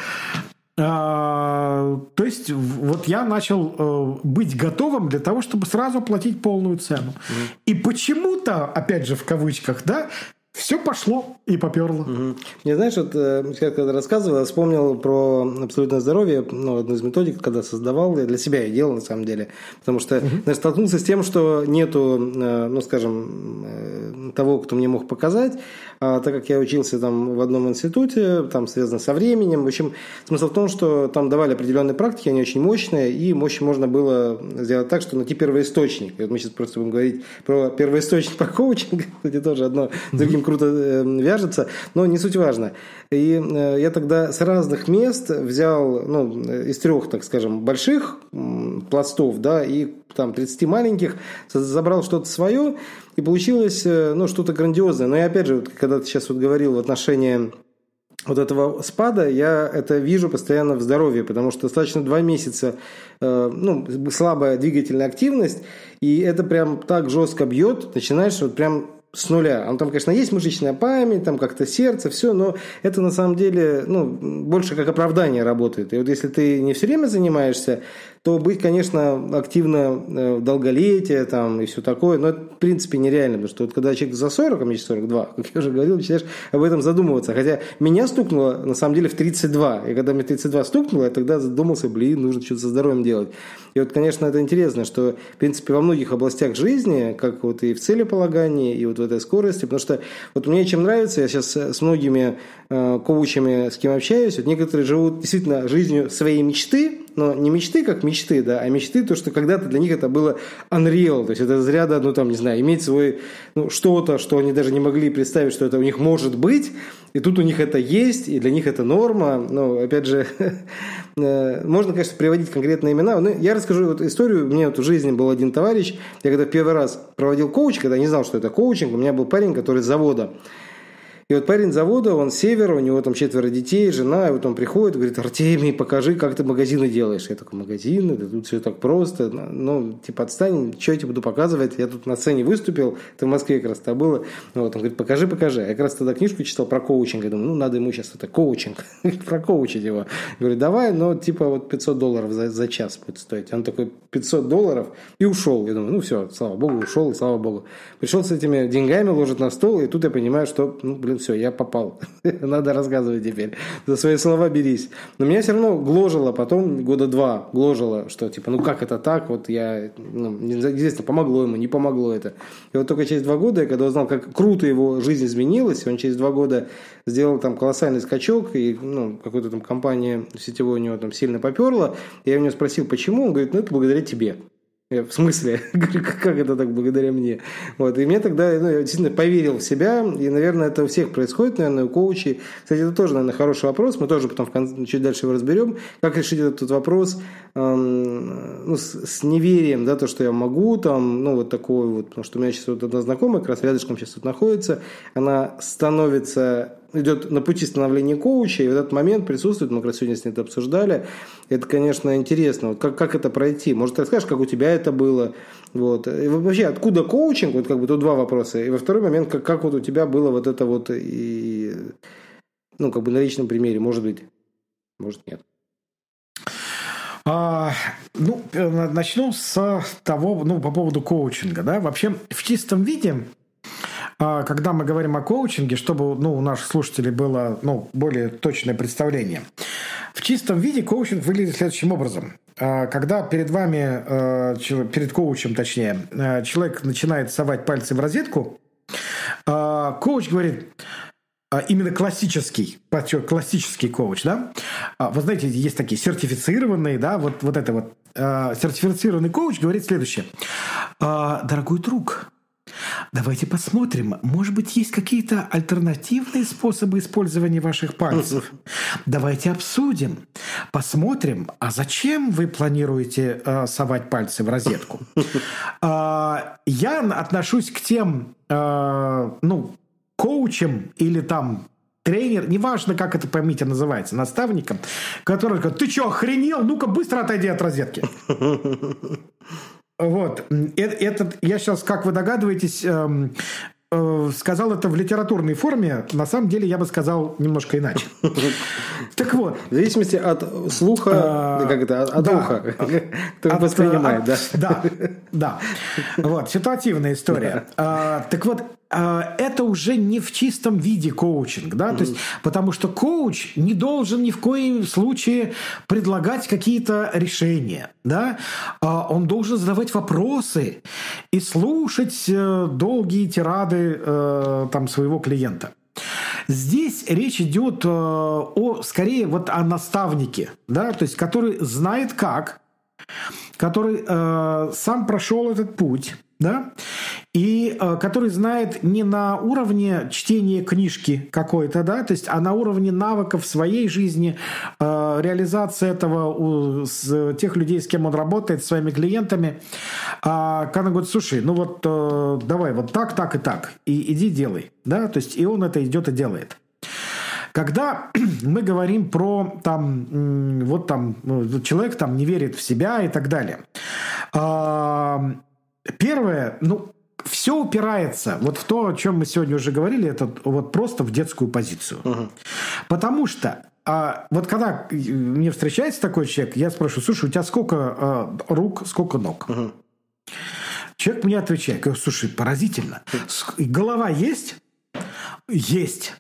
А, то есть вот я начал э, быть готовым для того, чтобы сразу платить полную цену. Mm. И почему-то, опять же в кавычках, да, все пошло и поперло. Угу. Мне знаешь, вот э, я когда рассказывал, я вспомнил про абсолютное здоровье, ну, одну из методик, когда создавал, я для себя я делал на самом деле, потому что, угу. знаешь, столкнулся с тем, что нету, э, ну, скажем, того, кто мне мог показать, так как я учился там в одном институте, там связано со временем, в общем, смысл в том, что там давали определенные практики, они очень мощные, и мощь можно было сделать так, что найти первоисточник. И вот мы сейчас просто будем говорить про первоисточник по коучингу, кстати, [laughs] тоже одно другим очень круто э, вяжется, но не суть важно. И э, я тогда с разных мест взял, ну, из трех, так скажем, больших пластов, да, и там 30 маленьких, забрал что-то свое, и получилось, э, ну, что-то грандиозное. Но я опять же, вот, когда ты сейчас вот говорил в отношении вот этого спада, я это вижу постоянно в здоровье, потому что достаточно два месяца э, ну, слабая двигательная активность, и это прям так жестко бьет, начинаешь вот прям с нуля. Он там, конечно, есть мышечная память, там как-то сердце, все, но это на самом деле ну, больше как оправдание работает. И вот если ты не все время занимаешься, то быть, конечно, активно э, долголетие там и все такое, но это в принципе нереально, потому что вот когда человек за 40, а мне 42, как я уже говорил, начинаешь об этом задумываться. Хотя меня стукнуло на самом деле в 32, и когда мне 32 стукнуло, я тогда задумался, блин, нужно что-то со здоровьем делать. И вот, конечно, это интересно, что, в принципе, во многих областях жизни, как вот и в целеполагании, и вот в этой скорости, потому что вот мне чем нравится, я сейчас с многими э, коучами, с кем общаюсь, вот некоторые живут действительно жизнью своей мечты, но не мечты как мечты, да, а мечты то, что когда-то для них это было unreal, то есть это из ряда, ну там, не знаю, иметь свой, ну, что-то, что они даже не могли представить, что это у них может быть, и тут у них это есть, и для них это норма, но, опять же, [laughs] э, можно, конечно, приводить конкретные имена, но я расскажу вот историю, у меня вот в жизни был один товарищ, я когда первый раз проводил коуч, когда не знал, что это коучинг, у меня был парень, который с завода, И вот парень завода, он север, у него там четверо детей, жена, и вот он приходит, говорит, Артемий, покажи, как ты магазины делаешь. Я такой, магазины, да тут все так просто. Ну, типа, отстань, что я тебе буду показывать? Я тут на сцене выступил, ты в Москве как раз то было. Вот, он говорит, покажи, покажи. Я как раз тогда книжку читал про коучинг. Я думаю, ну, надо ему сейчас это коучинг, [laughs] прокоучить его. Говорю, давай, но типа вот 500 долларов за, за час будет стоить. Он такой, 500 долларов, и ушел. Я думаю, ну все, слава богу, ушел, слава богу. Пришел с этими деньгами, ложит на стол, и тут я понимаю, что, ну, блин, все, я попал. [laughs] Надо рассказывать теперь. За свои слова берись. Но меня все равно гложило потом, года два гложило, что типа, ну как это так, вот я, ну, неизвестно, помогло ему, не помогло это. И вот только через два года, я когда узнал, как круто его жизнь изменилась, он через два года сделал там колоссальный скачок, и ну, какой-то там компания сетевой у него там сильно поперла. Я у него спросил, почему, он говорит, ну это благодаря тебе. Я, в смысле? [laughs] Как это так благодаря мне? Вот. И мне тогда, ну, я действительно поверил в себя, и, наверное, это у всех происходит, наверное, у коучей. Кстати, это тоже, наверное, хороший вопрос, мы тоже потом в конце, чуть дальше его разберем, как решить этот вопрос эм, ну, с, с неверием, да, то, что я могу, там, ну, вот такой вот, потому что у меня сейчас вот одна знакомая, как раз рядышком сейчас тут находится, она становится идет на пути становления коуча, и в этот момент присутствует, мы как раз сегодня с ней это обсуждали, это, конечно, интересно, вот как, как это пройти, может, ты расскажешь, как у тебя это было, вот, и вообще, откуда коучинг, вот как бы тут два вопроса, и во второй момент, как, как вот у тебя было вот это вот, и, ну, как бы на личном примере, может быть, может, нет. А, ну, начну с того, ну, по поводу коучинга, да, вообще в чистом виде когда мы говорим о коучинге, чтобы ну, у наших слушателей было ну, более точное представление. В чистом виде коучинг выглядит следующим образом. А, когда перед вами, а, перед коучем точнее, человек начинает совать пальцы в розетку, коуч говорит, именно классический, классический коуч, да, вы знаете, есть такие сертифицированные, да, вот, вот это вот, сертифицированный коуч говорит следующее. Дорогой друг, Давайте посмотрим, может быть, есть какие-то альтернативные способы использования ваших пальцев. Давайте обсудим, посмотрим, а зачем вы планируете э, совать пальцы в розетку? Э, [laughs] я отношусь к тем, э, ну, коучам или там тренер, неважно, как это, поймите, называется, наставником, который говорит, ты что, охренел? Ну-ка, быстро отойди от розетки. [laughs] Вот. Этот, я сейчас, как вы догадываетесь, эм, э, сказал это в литературной форме. На самом деле я бы сказал немножко иначе. [laughs] Так вот. В зависимости от слуха, а, как это, от уха, [laughs] кто воспринимает, да. [laughs] Да, да. Вот, ситуативная история. Так вот, это уже не в чистом виде коучинг, да, mm-hmm. то есть, потому что коуч не должен ни в коем случае предлагать какие-то решения, да, а он должен задавать вопросы и слушать э, долгие тирады э, там своего клиента. Здесь речь идет э, о, скорее, вот о наставнике, да, то есть, который знает как, который сам прошел этот путь, да, и э, который знает не на уровне чтения книжки какой-то, да, то есть, а на уровне навыков своей жизни, э, реализации этого у тех людей, с кем он работает, своими клиентами. А когда он говорит, слушай, ну вот э, давай вот так, так и так, и иди делай, да, то есть, и он это идет и делает. Когда [clears throat] мы говорим про там, вот там, ну, человек там не верит в себя и так далее, Первое, ну, все упирается вот в то, о чем мы сегодня уже говорили, это вот просто в детскую позицию. Угу. Потому что а вот когда мне встречается такой человек, я спрашиваю, слушай, у тебя сколько а, рук, сколько ног? Угу. Человек мне отвечает, говорю, слушай, поразительно. Голова есть? Есть.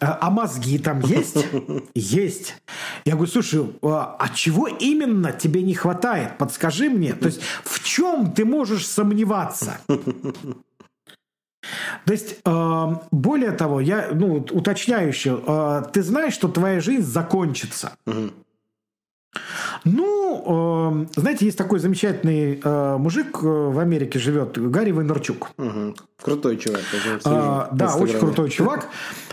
А, а мозги там есть? [laughs] Есть. Я говорю, слушай, а, а чего именно тебе не хватает? Подскажи мне. То есть в чем ты можешь сомневаться? То есть, а, более того, я ну, уточняю еще, ты знаешь, что твоя жизнь закончится. Ну, э, знаете, есть такой замечательный э, мужик э, в Америке живет, Гарри Вайнерчук. Угу. Крутой чувак. А, да, очень крутой чувак.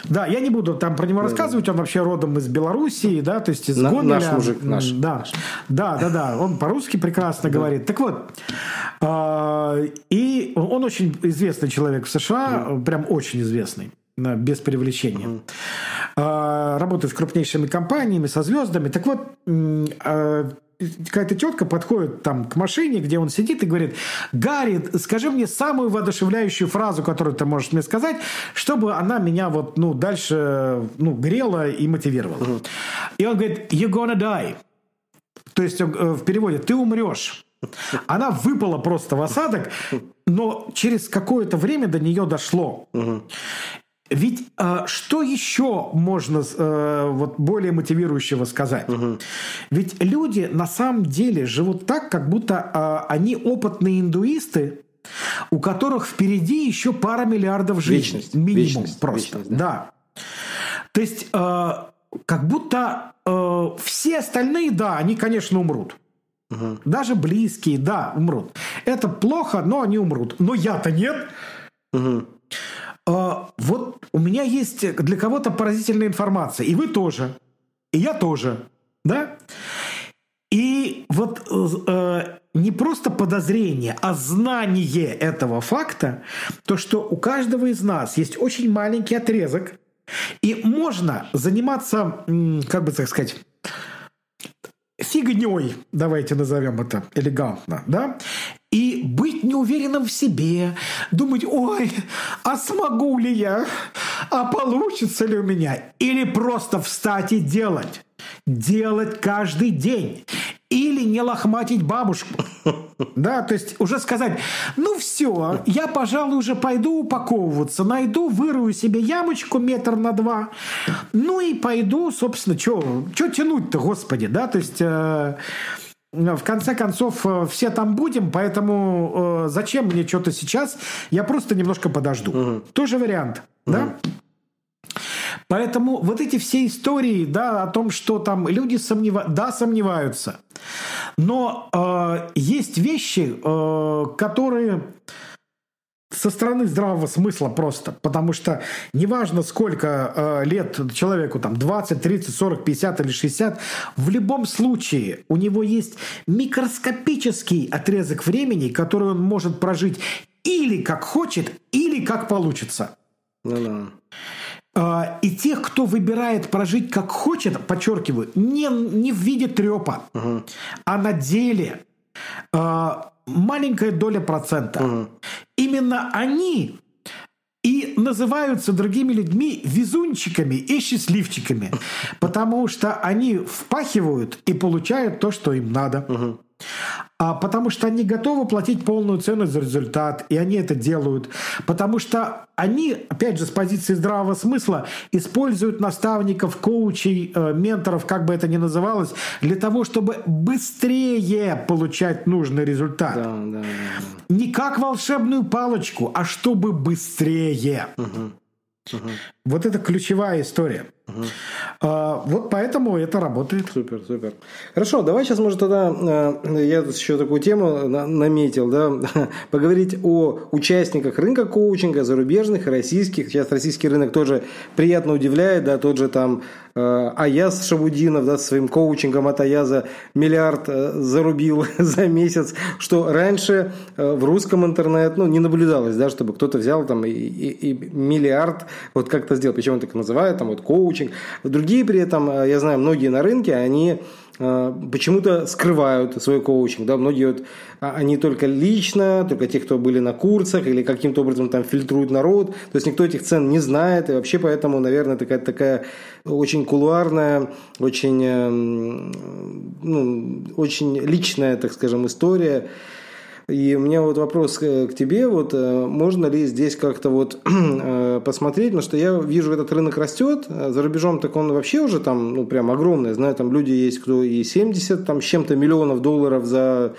Да, я не буду там про него рассказывать, он вообще родом из Белоруссии, да, то есть из На, Гомеля. Наш мужик, наш. Да, да, да, да, он по-русски прекрасно говорит. Так вот, и он очень известный человек в США, прям очень известный. без привлечения. Угу. Работает с крупнейшими компаниями, со звездами. Так вот, а, какая-то тетка подходит там к машине, где он сидит и говорит, Гарри, скажи мне самую воодушевляющую фразу, которую ты можешь мне сказать, чтобы она меня вот, ну, дальше, ну, грела и мотивировала. И он говорит, you're gonna die. То есть э, в переводе «ты умрешь». Она выпала просто в осадок, но через какое-то время до нее дошло. Угу. Ведь э, что еще можно э, вот более мотивирующего сказать? Угу. Ведь люди на самом деле живут так, как будто э, они опытные индуисты, у которых впереди еще пара миллиардов жизней. Вечность. Минимум вечность, просто. Вечность, да. да. То есть э, как будто э, все остальные, да, они, конечно, умрут. Угу. Даже близкие, да, умрут. Это плохо, но они умрут. Но я-то нет. Угу. А, вот у меня есть для кого-то поразительная информация, и вы тоже, и я тоже, да? И вот э, не просто подозрение, а знание этого факта, то, что у каждого из нас есть очень маленький отрезок, и можно заниматься, как бы так сказать, фигней, давайте назовем это элегантно, да, и быть неуверенным в себе, думать, ой, а смогу ли я, а получится ли у меня, или просто встать и делать. Делать каждый день. Или не лохматить бабушку. [laughs] Да, то есть уже сказать, ну все, я, пожалуй, уже пойду упаковываться, найду, вырую себе ямочку метр на два, ну и пойду, собственно, что тянуть-то, господи, да, то есть... Э, в конце концов, э, все там будем, поэтому э, зачем мне что-то сейчас? Я просто немножко подожду. Угу. Тоже вариант, угу. да? Поэтому вот эти все истории, да, о том, что там люди сомневаются, да, сомневаются. Но э, есть вещи, э, которые со стороны здравого смысла просто, потому что неважно сколько э, лет человеку, там 20, 30, 40, 50 или 60, в любом случае у него есть микроскопический отрезок времени, который он может прожить или как хочет, или как получится. Ну да. Uh, и тех, кто выбирает прожить как хочет, подчеркиваю, не, не в виде трепа, угу. а на деле, uh, маленькая доля процента. Угу. Именно они и называются другими людьми везунчиками и счастливчиками, потому что они впахивают и получают то, что им надо. Угу потому что они готовы платить полную цену за результат, и они это делают, потому что они, опять же, с позиции здравого смысла используют наставников, коучей, э, менторов, как бы это ни называлось, для того, чтобы быстрее получать нужный результат. Да, да, да. Не как волшебную палочку, а чтобы быстрее. Угу. Угу. Вот это ключевая история. Угу. А, вот поэтому это работает. Супер, супер. Хорошо, давай сейчас, может, тогда э, я тут еще такую тему наметил, да, [laughs] поговорить о участниках рынка коучинга, зарубежных, российских. Сейчас российский рынок тоже приятно удивляет, да, тот же там э, Аяз Шабудинов, да, своим коучингом от Аяза миллиард э, зарубил [laughs] за месяц, что раньше в русском интернет, ну, не наблюдалось, да, чтобы кто-то взял там и, и, и миллиард вот как-то сделал, причем он так называет, там вот коучинг. Другие при этом, э, я знаю, многие на рынке, они э, почему-то скрывают свой коучинг. Да? Многие вот, а, они только лично, только те, кто были на курсах или каким-то образом там фильтруют народ. То есть никто этих цен не знает. И вообще поэтому, наверное, такая, такая очень кулуарная, очень, э, ну, очень личная, так скажем, история. И у меня вот вопрос к тебе, вот э, можно ли здесь как-то вот [clears throat] э, посмотреть, потому что я вижу, этот рынок растет, а за рубежом так он вообще уже там, ну, прям огромный, знаю, там люди есть, кто и 70 там с чем-то миллионов долларов за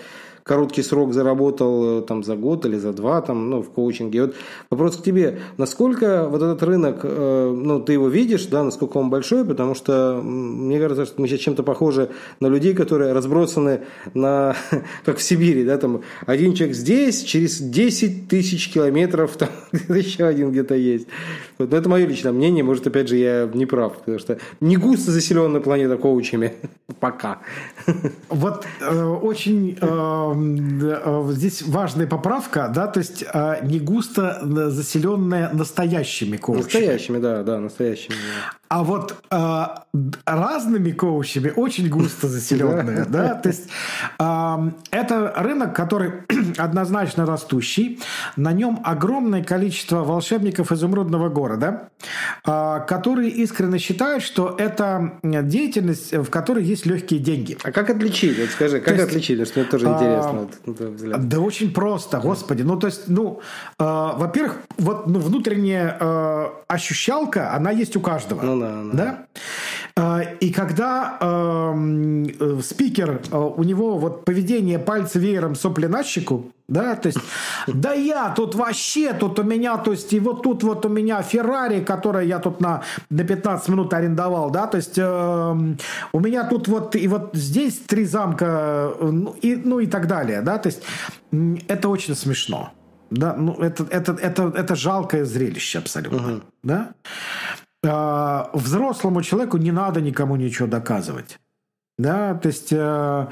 короткий срок заработал э, там за год или за два там, ну, в коучинге. Вот вопрос к тебе, насколько вот этот рынок, э, ну, ты его видишь, да, насколько он большой, потому что мне кажется, что мы сейчас чем-то похожи на людей, которые разбросаны на, [laughs] как в Сибири, да, там один человек здесь, через 10 тысяч километров там [laughs] еще один где-то есть. Вот, но это мое личное мнение, может, опять же, я не прав, потому что не густо заселенная планета коучами [laughs] пока. Вот э, очень э, здесь важная поправка, да, то есть э, не густо заселенная настоящими коучами. Настоящими, да, да, настоящими. Да. А вот э, разными коучами очень густо заселенная, да, то есть э, это рынок, который [clears throat] однозначно растущий, на нем огромное количество волшебников изумрудного города, э, которые искренне считают, что это деятельность, в которой есть легкие деньги. А как отличить? Вот скажи, как есть, отличить? Что мне тоже интересно. А, да очень просто, господи. Ну, то есть, ну, э, во-первых, вот ну, внутренняя э, ощущалка, она есть у каждого. Ну, да, да. да? А, и когда э, спикер, э, у него вот поведение пальца веером сопли на щеку, да, то есть, да я тут вообще, тут у меня, то есть, и вот тут вот у меня Феррари, которое я тут на, на 15 минут арендовал, да, то есть, э, у меня тут вот, и вот здесь три замка, ну и, ну и так далее, да, то есть, это очень смешно. Да, ну это, это, это, это жалкое зрелище абсолютно. Uh-huh. Да? А, взрослому человеку не надо никому ничего доказывать. Да, то есть э,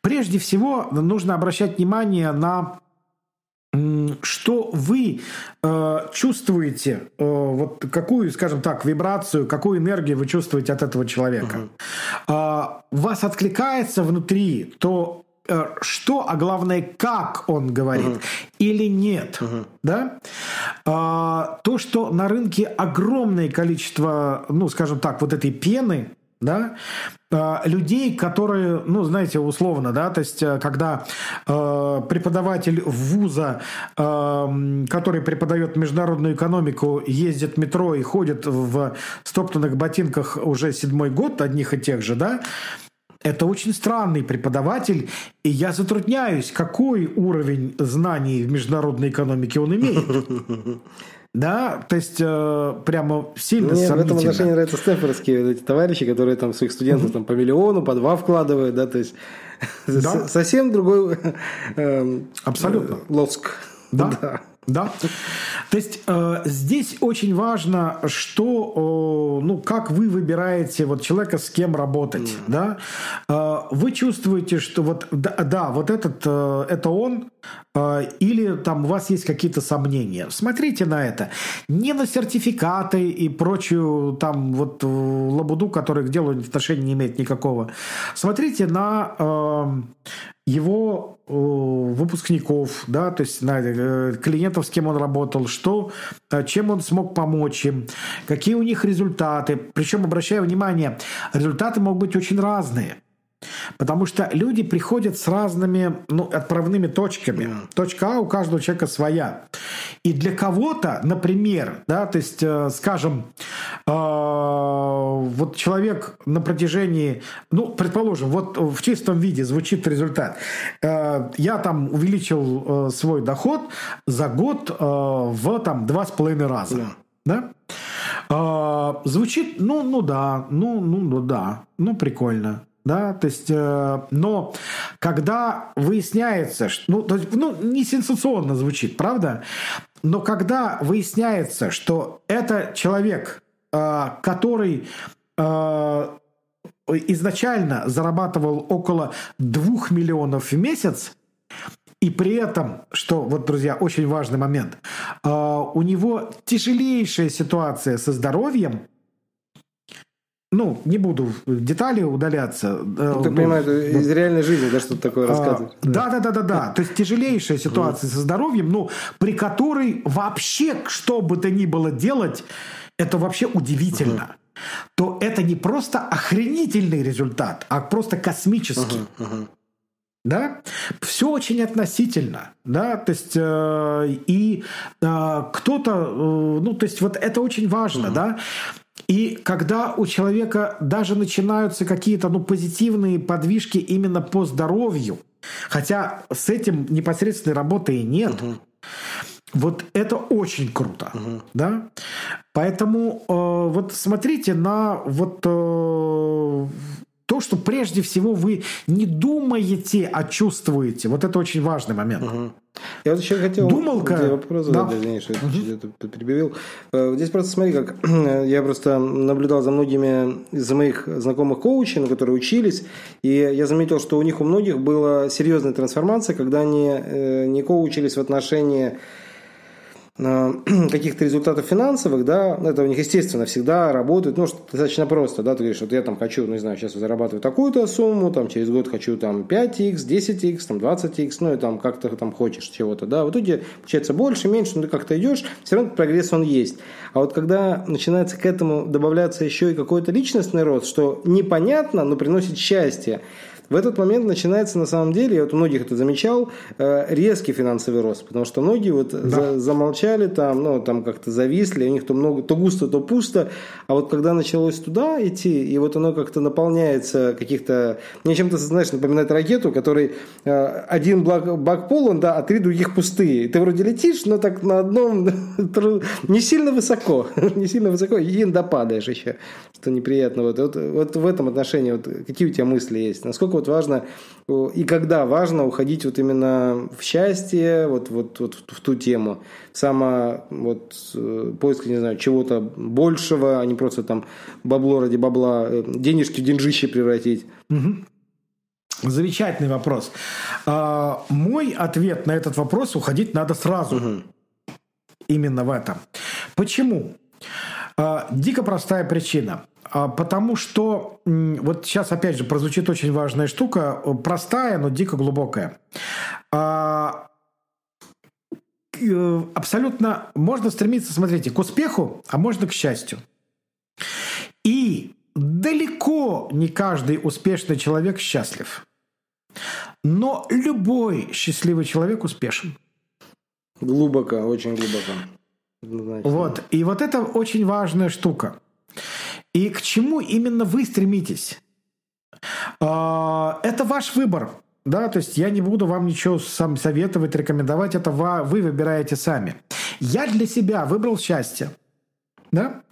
прежде всего нужно обращать внимание на что вы э, чувствуете, э, вот какую, скажем так, вибрацию, какую энергию вы чувствуете от этого человека. Угу. Э, вас откликается внутри то что, а главное, как он говорит угу. или нет. Угу. Да? А, то, что на рынке огромное количество, ну, скажем так, вот этой пены, да, а, людей, которые, ну, знаете, условно, да, то есть, э, когда э, преподаватель вуза, э, который преподает международную экономику, ездит в метро и ходит в стоптанных ботинках уже седьмой год одних и тех же, да, это очень странный преподаватель, и я затрудняюсь, какой уровень знаний в международной экономике он имеет. [laughs] Да, то есть э, прямо сильно Мне в этом отношении нравятся стефорские эти товарищи, которые там своих студентов там по миллиону, по два вкладывают, да, то есть да? [laughs] совсем другой э, абсолютно лоск. Да. [laughs] да. Да. То есть э, здесь очень важно, что, э, ну, как вы выбираете вот человека, с кем работать, mm. да. Э, вы чувствуете, что вот, да, да вот этот, э, это он, э, или там у вас есть какие-то сомнения. Смотрите на это. Не на сертификаты и прочую там вот э, лабуду, которая к делу отношения не имеет никакого. Смотрите на э, его э, выпускников, да, то есть на э, клиентов, с кем он работал, что, э, чем он смог помочь им, какие у них результаты. Причем, обращаю внимание, результаты могут быть очень разные. Потому что люди приходят с разными ну, отправными точками. Точка А у каждого человека своя. И для кого-то, например, да, то есть, э, скажем, э, вот человек на протяжении, ну, предположим, вот в чистом виде звучит результат. Э, я там увеличил э, свой доход за год э, в там два с половиной раза. Да? да? Э, звучит, ну, ну да, ну, ну, ну да, ну прикольно да, то есть, э, но когда выясняется, что, ну, то есть, ну, не сенсационно звучит, правда, но когда выясняется, что это человек, э, который э, изначально зарабатывал около 2 миллионов в месяц, и при этом, что вот, друзья, очень важный момент, э, у него тяжелейшая ситуация со здоровьем, ну, не буду в детали удаляться. Ну, ты ну, понимаешь, вот, из реальной жизни, да, что-то такое рассказывать. А, да, да, да, да, да. То есть тяжелейшая ситуация со здоровьем, ну, при которой вообще что бы то ни было делать, это вообще удивительно. То это не просто охренительный результат, а просто космический. Да, все очень относительно, да, то есть э, и э, кто-то, э, ну, то есть вот это очень важно, угу. да, и когда у человека даже начинаются какие-то ну, позитивные подвижки именно по здоровью, хотя с этим непосредственной работы и нет, угу. вот это очень круто. Угу. Да? Поэтому э, вот смотрите на вот э, то, что прежде всего вы не думаете, а чувствуете. Вот это очень важный момент. Угу. Я вот еще хотел... Думалка. Вопрос да. задать, извини, что угу. это перебил. Э, здесь просто смотри, как [clears throat] я просто наблюдал за многими из моих знакомых коучей, на которые учились, и я заметил, что у них у многих была серьезная трансформация, когда они э, не коучились в отношении [clears throat] каких-то результатов финансовых, да, это у них, естественно, всегда работает, ну, достаточно просто, да, ты говоришь, вот я там хочу, ну, не знаю, сейчас зарабатываю такую-то сумму, там, через год хочу там 5x, 10x, там, 20x, ну, и там, как-то там хочешь чего-то, да, в итоге получается больше, меньше, но ты как-то идешь, все равно прогресс он есть. А вот когда начинается к этому добавляться еще и какой-то личностный рост, что непонятно, но приносит счастье, в этот момент начинается на самом деле, я вот у многих это замечал, э, резкий финансовый рост, потому что многие вот да. за, замолчали там, ну там как-то зависли, у них то много, то густо, то пусто, а вот когда началось туда идти, и вот оно как-то наполняется каких-то, мне чем-то, знаешь, напоминает ракету, который э, один бак, бак полон, да, а три других пустые. И ты вроде летишь, но так на одном [laughs] не сильно высоко, [laughs] не сильно высоко, и допадаешь еще, что неприятно. Вот, вот, вот в этом отношении, вот какие у тебя мысли есть? Насколько вот важно и когда важно уходить вот именно в счастье, вот, вот, вот в ту тему. Само вот э, поиск, не знаю, чего-то большего, а не просто там бабло ради бабла, э, денежки в деньжище превратить. Угу. Замечательный вопрос. А, мой ответ на этот вопрос уходить надо сразу. Угу. Именно в этом. Почему? А, дико простая причина. А, потому что вот сейчас опять же прозвучит очень важная штука, простая, но дико глубокая. А, э, абсолютно можно стремиться, смотрите, к успеху, а можно к счастью. И далеко не каждый успешный человек счастлив. Но любой счастливый человек успешен. Глубоко, очень глубоко. Значит, вот. И вот это очень важная штука. И к чему именно вы стремитесь? А, это ваш выбор. Да, то есть я не буду вам ничего сам советовать, рекомендовать, это вы выбираете сами. Я для себя выбрал счастье. Да?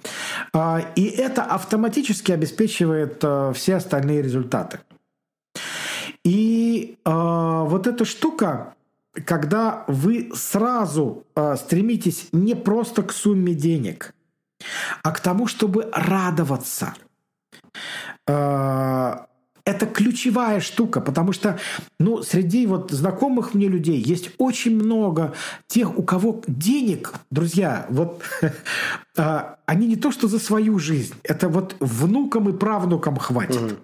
А, и это автоматически обеспечивает а, все остальные результаты. И вот эта штука, когда вы сразу стремитесь не просто к сумме денег – а к тому, чтобы радоваться. А, это ключевая штука, потому что ну, среди вот знакомых мне людей есть очень много тех, у кого денег, друзья, вот а, [laughs] они не то что за свою жизнь, это вот внукам и правнукам хватит.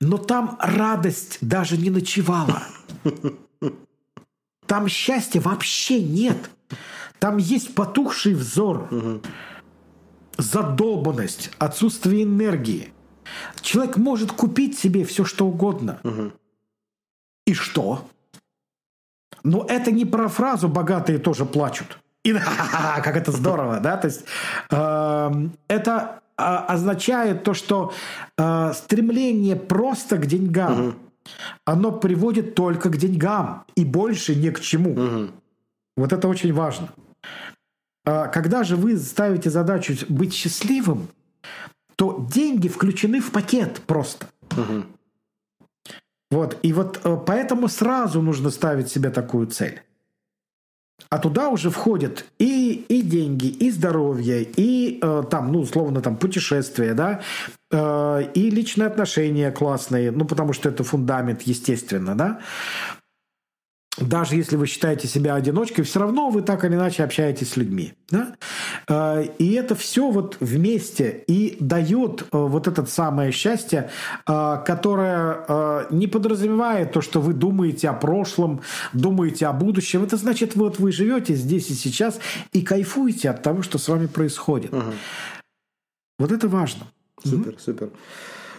Но там радость даже не ночевала. [laughs] Там счастья вообще нет. Там есть потухший взор задолбанность, отсутствие энергии. Человек может купить себе все, что угодно. Угу. И что? Но это не про фразу «богатые тоже плачут». И, [laughs] как это здорово, да? То есть э, это э, означает то, что э, стремление просто к деньгам, угу. Оно приводит только к деньгам и больше ни к чему. Угу. Вот это очень важно. А когда же вы ставите задачу быть счастливым, то деньги включены в пакет просто. Угу. Вот, и вот э, поэтому сразу нужно ставить себе такую цель. А туда уже входят и, и деньги, и здоровье, и э, там, ну, условно, там, путешествия, да, э, и личные отношения классные, ну, потому что это фундамент, естественно, да даже если вы считаете себя одиночкой, все равно вы так или иначе общаетесь с людьми. Да? Э, и это все вот вместе и дает э, вот это самое счастье, э, которое не подразумевает то, что вы думаете о прошлом, думаете о будущем. Это значит, вот вы живете здесь и сейчас и кайфуете от того, что с вами происходит. Угу. Вот это важно. Супер, супер.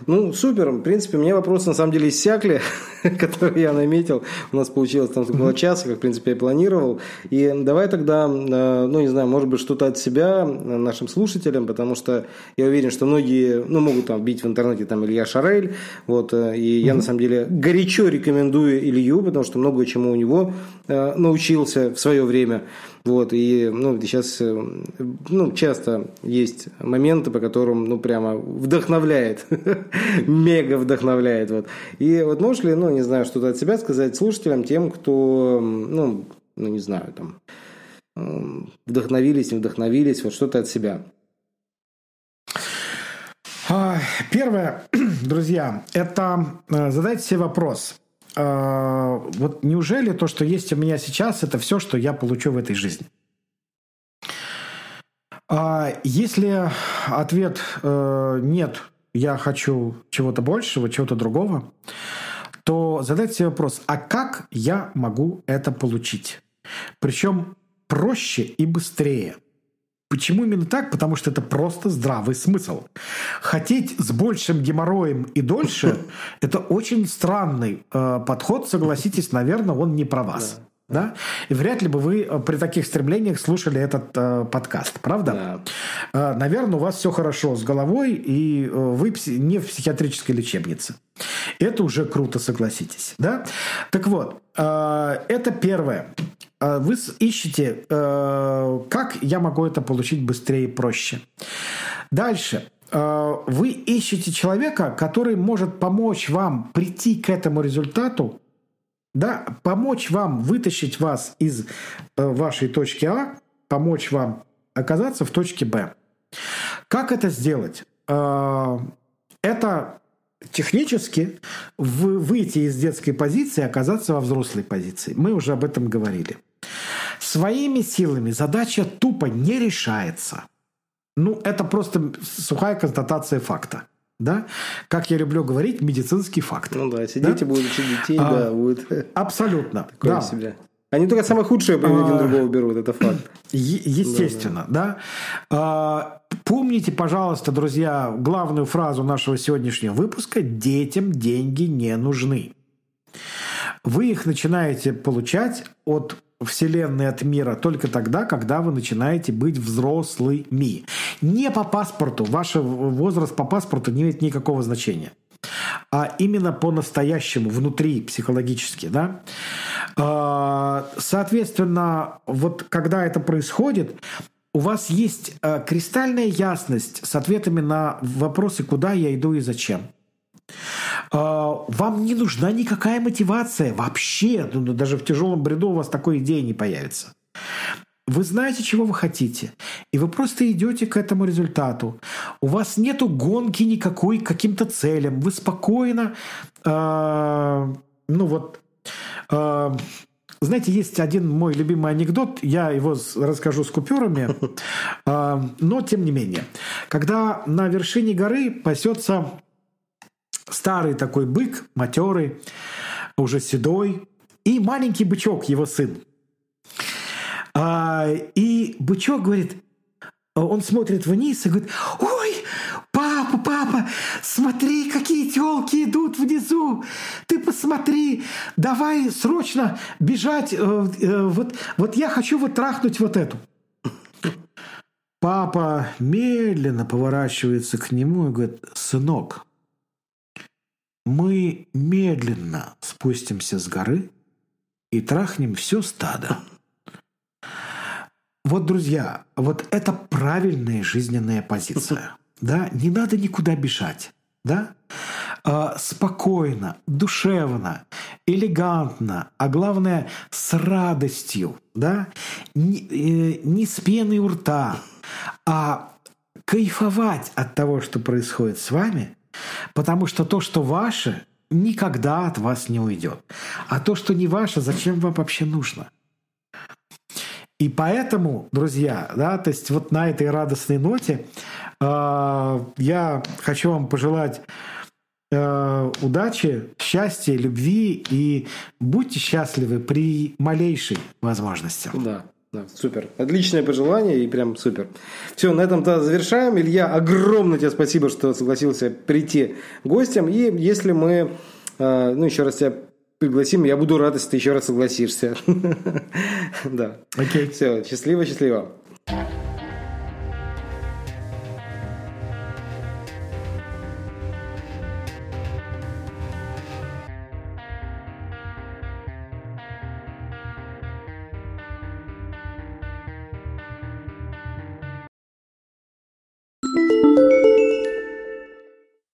Ну, супер. В принципе, у меня вопросы на самом деле иссякли, [laughs] которые я наметил. У нас получилось там около часа, как, в принципе, я планировал. И давай тогда, э, ну, не знаю, может быть, что-то от себя нашим слушателям, потому что я уверен, что многие, ну, могут там бить в интернете там Илья Шарель, вот, э, и я, на самом деле, горячо рекомендую Илью, потому что много чему у него э, научился в свое время. Вот, и ну, сейчас ну, часто есть моменты, по которым ну, прямо вдохновляет, [laughs] мега вдохновляет. Вот. И вот можешь ли, ну, не знаю, что-то от себя сказать слушателям, тем, кто ну, ну, не знаю, там, э, вдохновились, не вдохновились, вот что-то от себя. А, первое, [clears throat] друзья, это э, задайте себе вопрос. А, вот неужели то, что есть у меня сейчас, это все, что я получу в этой жизни? А, если ответ э, нет, я хочу чего-то большего, чего-то другого, то задайте себе вопрос, а как я могу это получить? Причем проще и быстрее. Почему именно так? Потому что это просто здравый смысл. Хотеть с большим геморроем и дольше – это очень странный э, подход, согласитесь, наверное, он не про вас. Да. И вряд ли бы вы э, при таких стремлениях слушали этот э, подкаст, правда? Да. Э, наверное, у вас все хорошо с головой, и э, вы не в психиатрической лечебнице. Это уже круто, согласитесь. Да? Так вот, э, это первое. Э, вы ищете, э, как я могу это получить быстрее и проще. Дальше. Э, вы ищете человека, который может помочь вам прийти к этому результату да, помочь вам вытащить вас из э, вашей точки А, помочь вам оказаться в точке Б. Как это сделать? Э, это технически выйти из детской позиции и оказаться во взрослой позиции. Мы уже об этом говорили. Своими силами задача тупо не решается. Ну, это просто сухая констатация факта да, как я люблю говорить, медицинский факт. Ну да, сидите, да? будут учить детей, а, да, будет. Абсолютно. [laughs] Такое да. себя. Они только самое худшее а, один другого берут, это факт. Естественно, да. да. А, помните, пожалуйста, друзья, главную фразу нашего сегодняшнего выпуска: детям деньги не нужны. Вы их начинаете получать от Вселенной от мира только тогда, когда вы начинаете быть взрослыми. Не по паспорту. Ваш возраст по паспорту не имеет никакого значения а именно по-настоящему, внутри, психологически, да. А, соответственно, вот когда это происходит, у вас есть а, кристальная ясность с ответами на вопросы, куда я иду и зачем. А, вам не нужна никакая мотивация вообще. Ну, ну, даже в тяжелом бреду у вас такой идеи не появится. Вы знаете, чего вы хотите, и вы просто идете к этому результату. У вас нету гонки никакой к каким-то целям. Вы спокойно, э, ну вот, э, знаете, есть один мой любимый анекдот, я его расскажу с купюрами, э, [laughs] но тем не менее, когда на вершине горы пасется старый такой бык, матерый, уже седой, и маленький бычок, его сын. А, и бычок говорит, он смотрит вниз и говорит, ой, папа, папа, смотри, какие телки идут внизу, ты посмотри, давай срочно бежать, э, э, вот, вот я хочу вот трахнуть вот эту. Папа медленно поворачивается к нему и говорит, сынок, мы медленно спустимся с горы и трахнем все стадо. Вот, друзья, вот это правильная жизненная позиция. [laughs] Да, не надо никуда бежать. Да? А, спокойно, душевно, элегантно, а главное с радостью, да? не, э, не с пеной у рта, а кайфовать от того, что происходит с вами – Потому что то, что ваше, никогда от вас не уйдет. А то, что не ваше, зачем вам вообще нужно? И поэтому, друзья, да, то есть вот на этой радостной ноте э, я хочу вам пожелать э, удачи, счастья, любви и будьте счастливы при малейшей возможности. Да. Да, супер. Отличное пожелание и прям супер. Все, на этом-то завершаем. Илья, огромное тебе спасибо, что согласился прийти гостем. И если мы, э, ну, еще раз тебя пригласим, я буду рад, если ты еще раз согласишься. [laughs] Да. Окей. Все, счастливо, счастливо.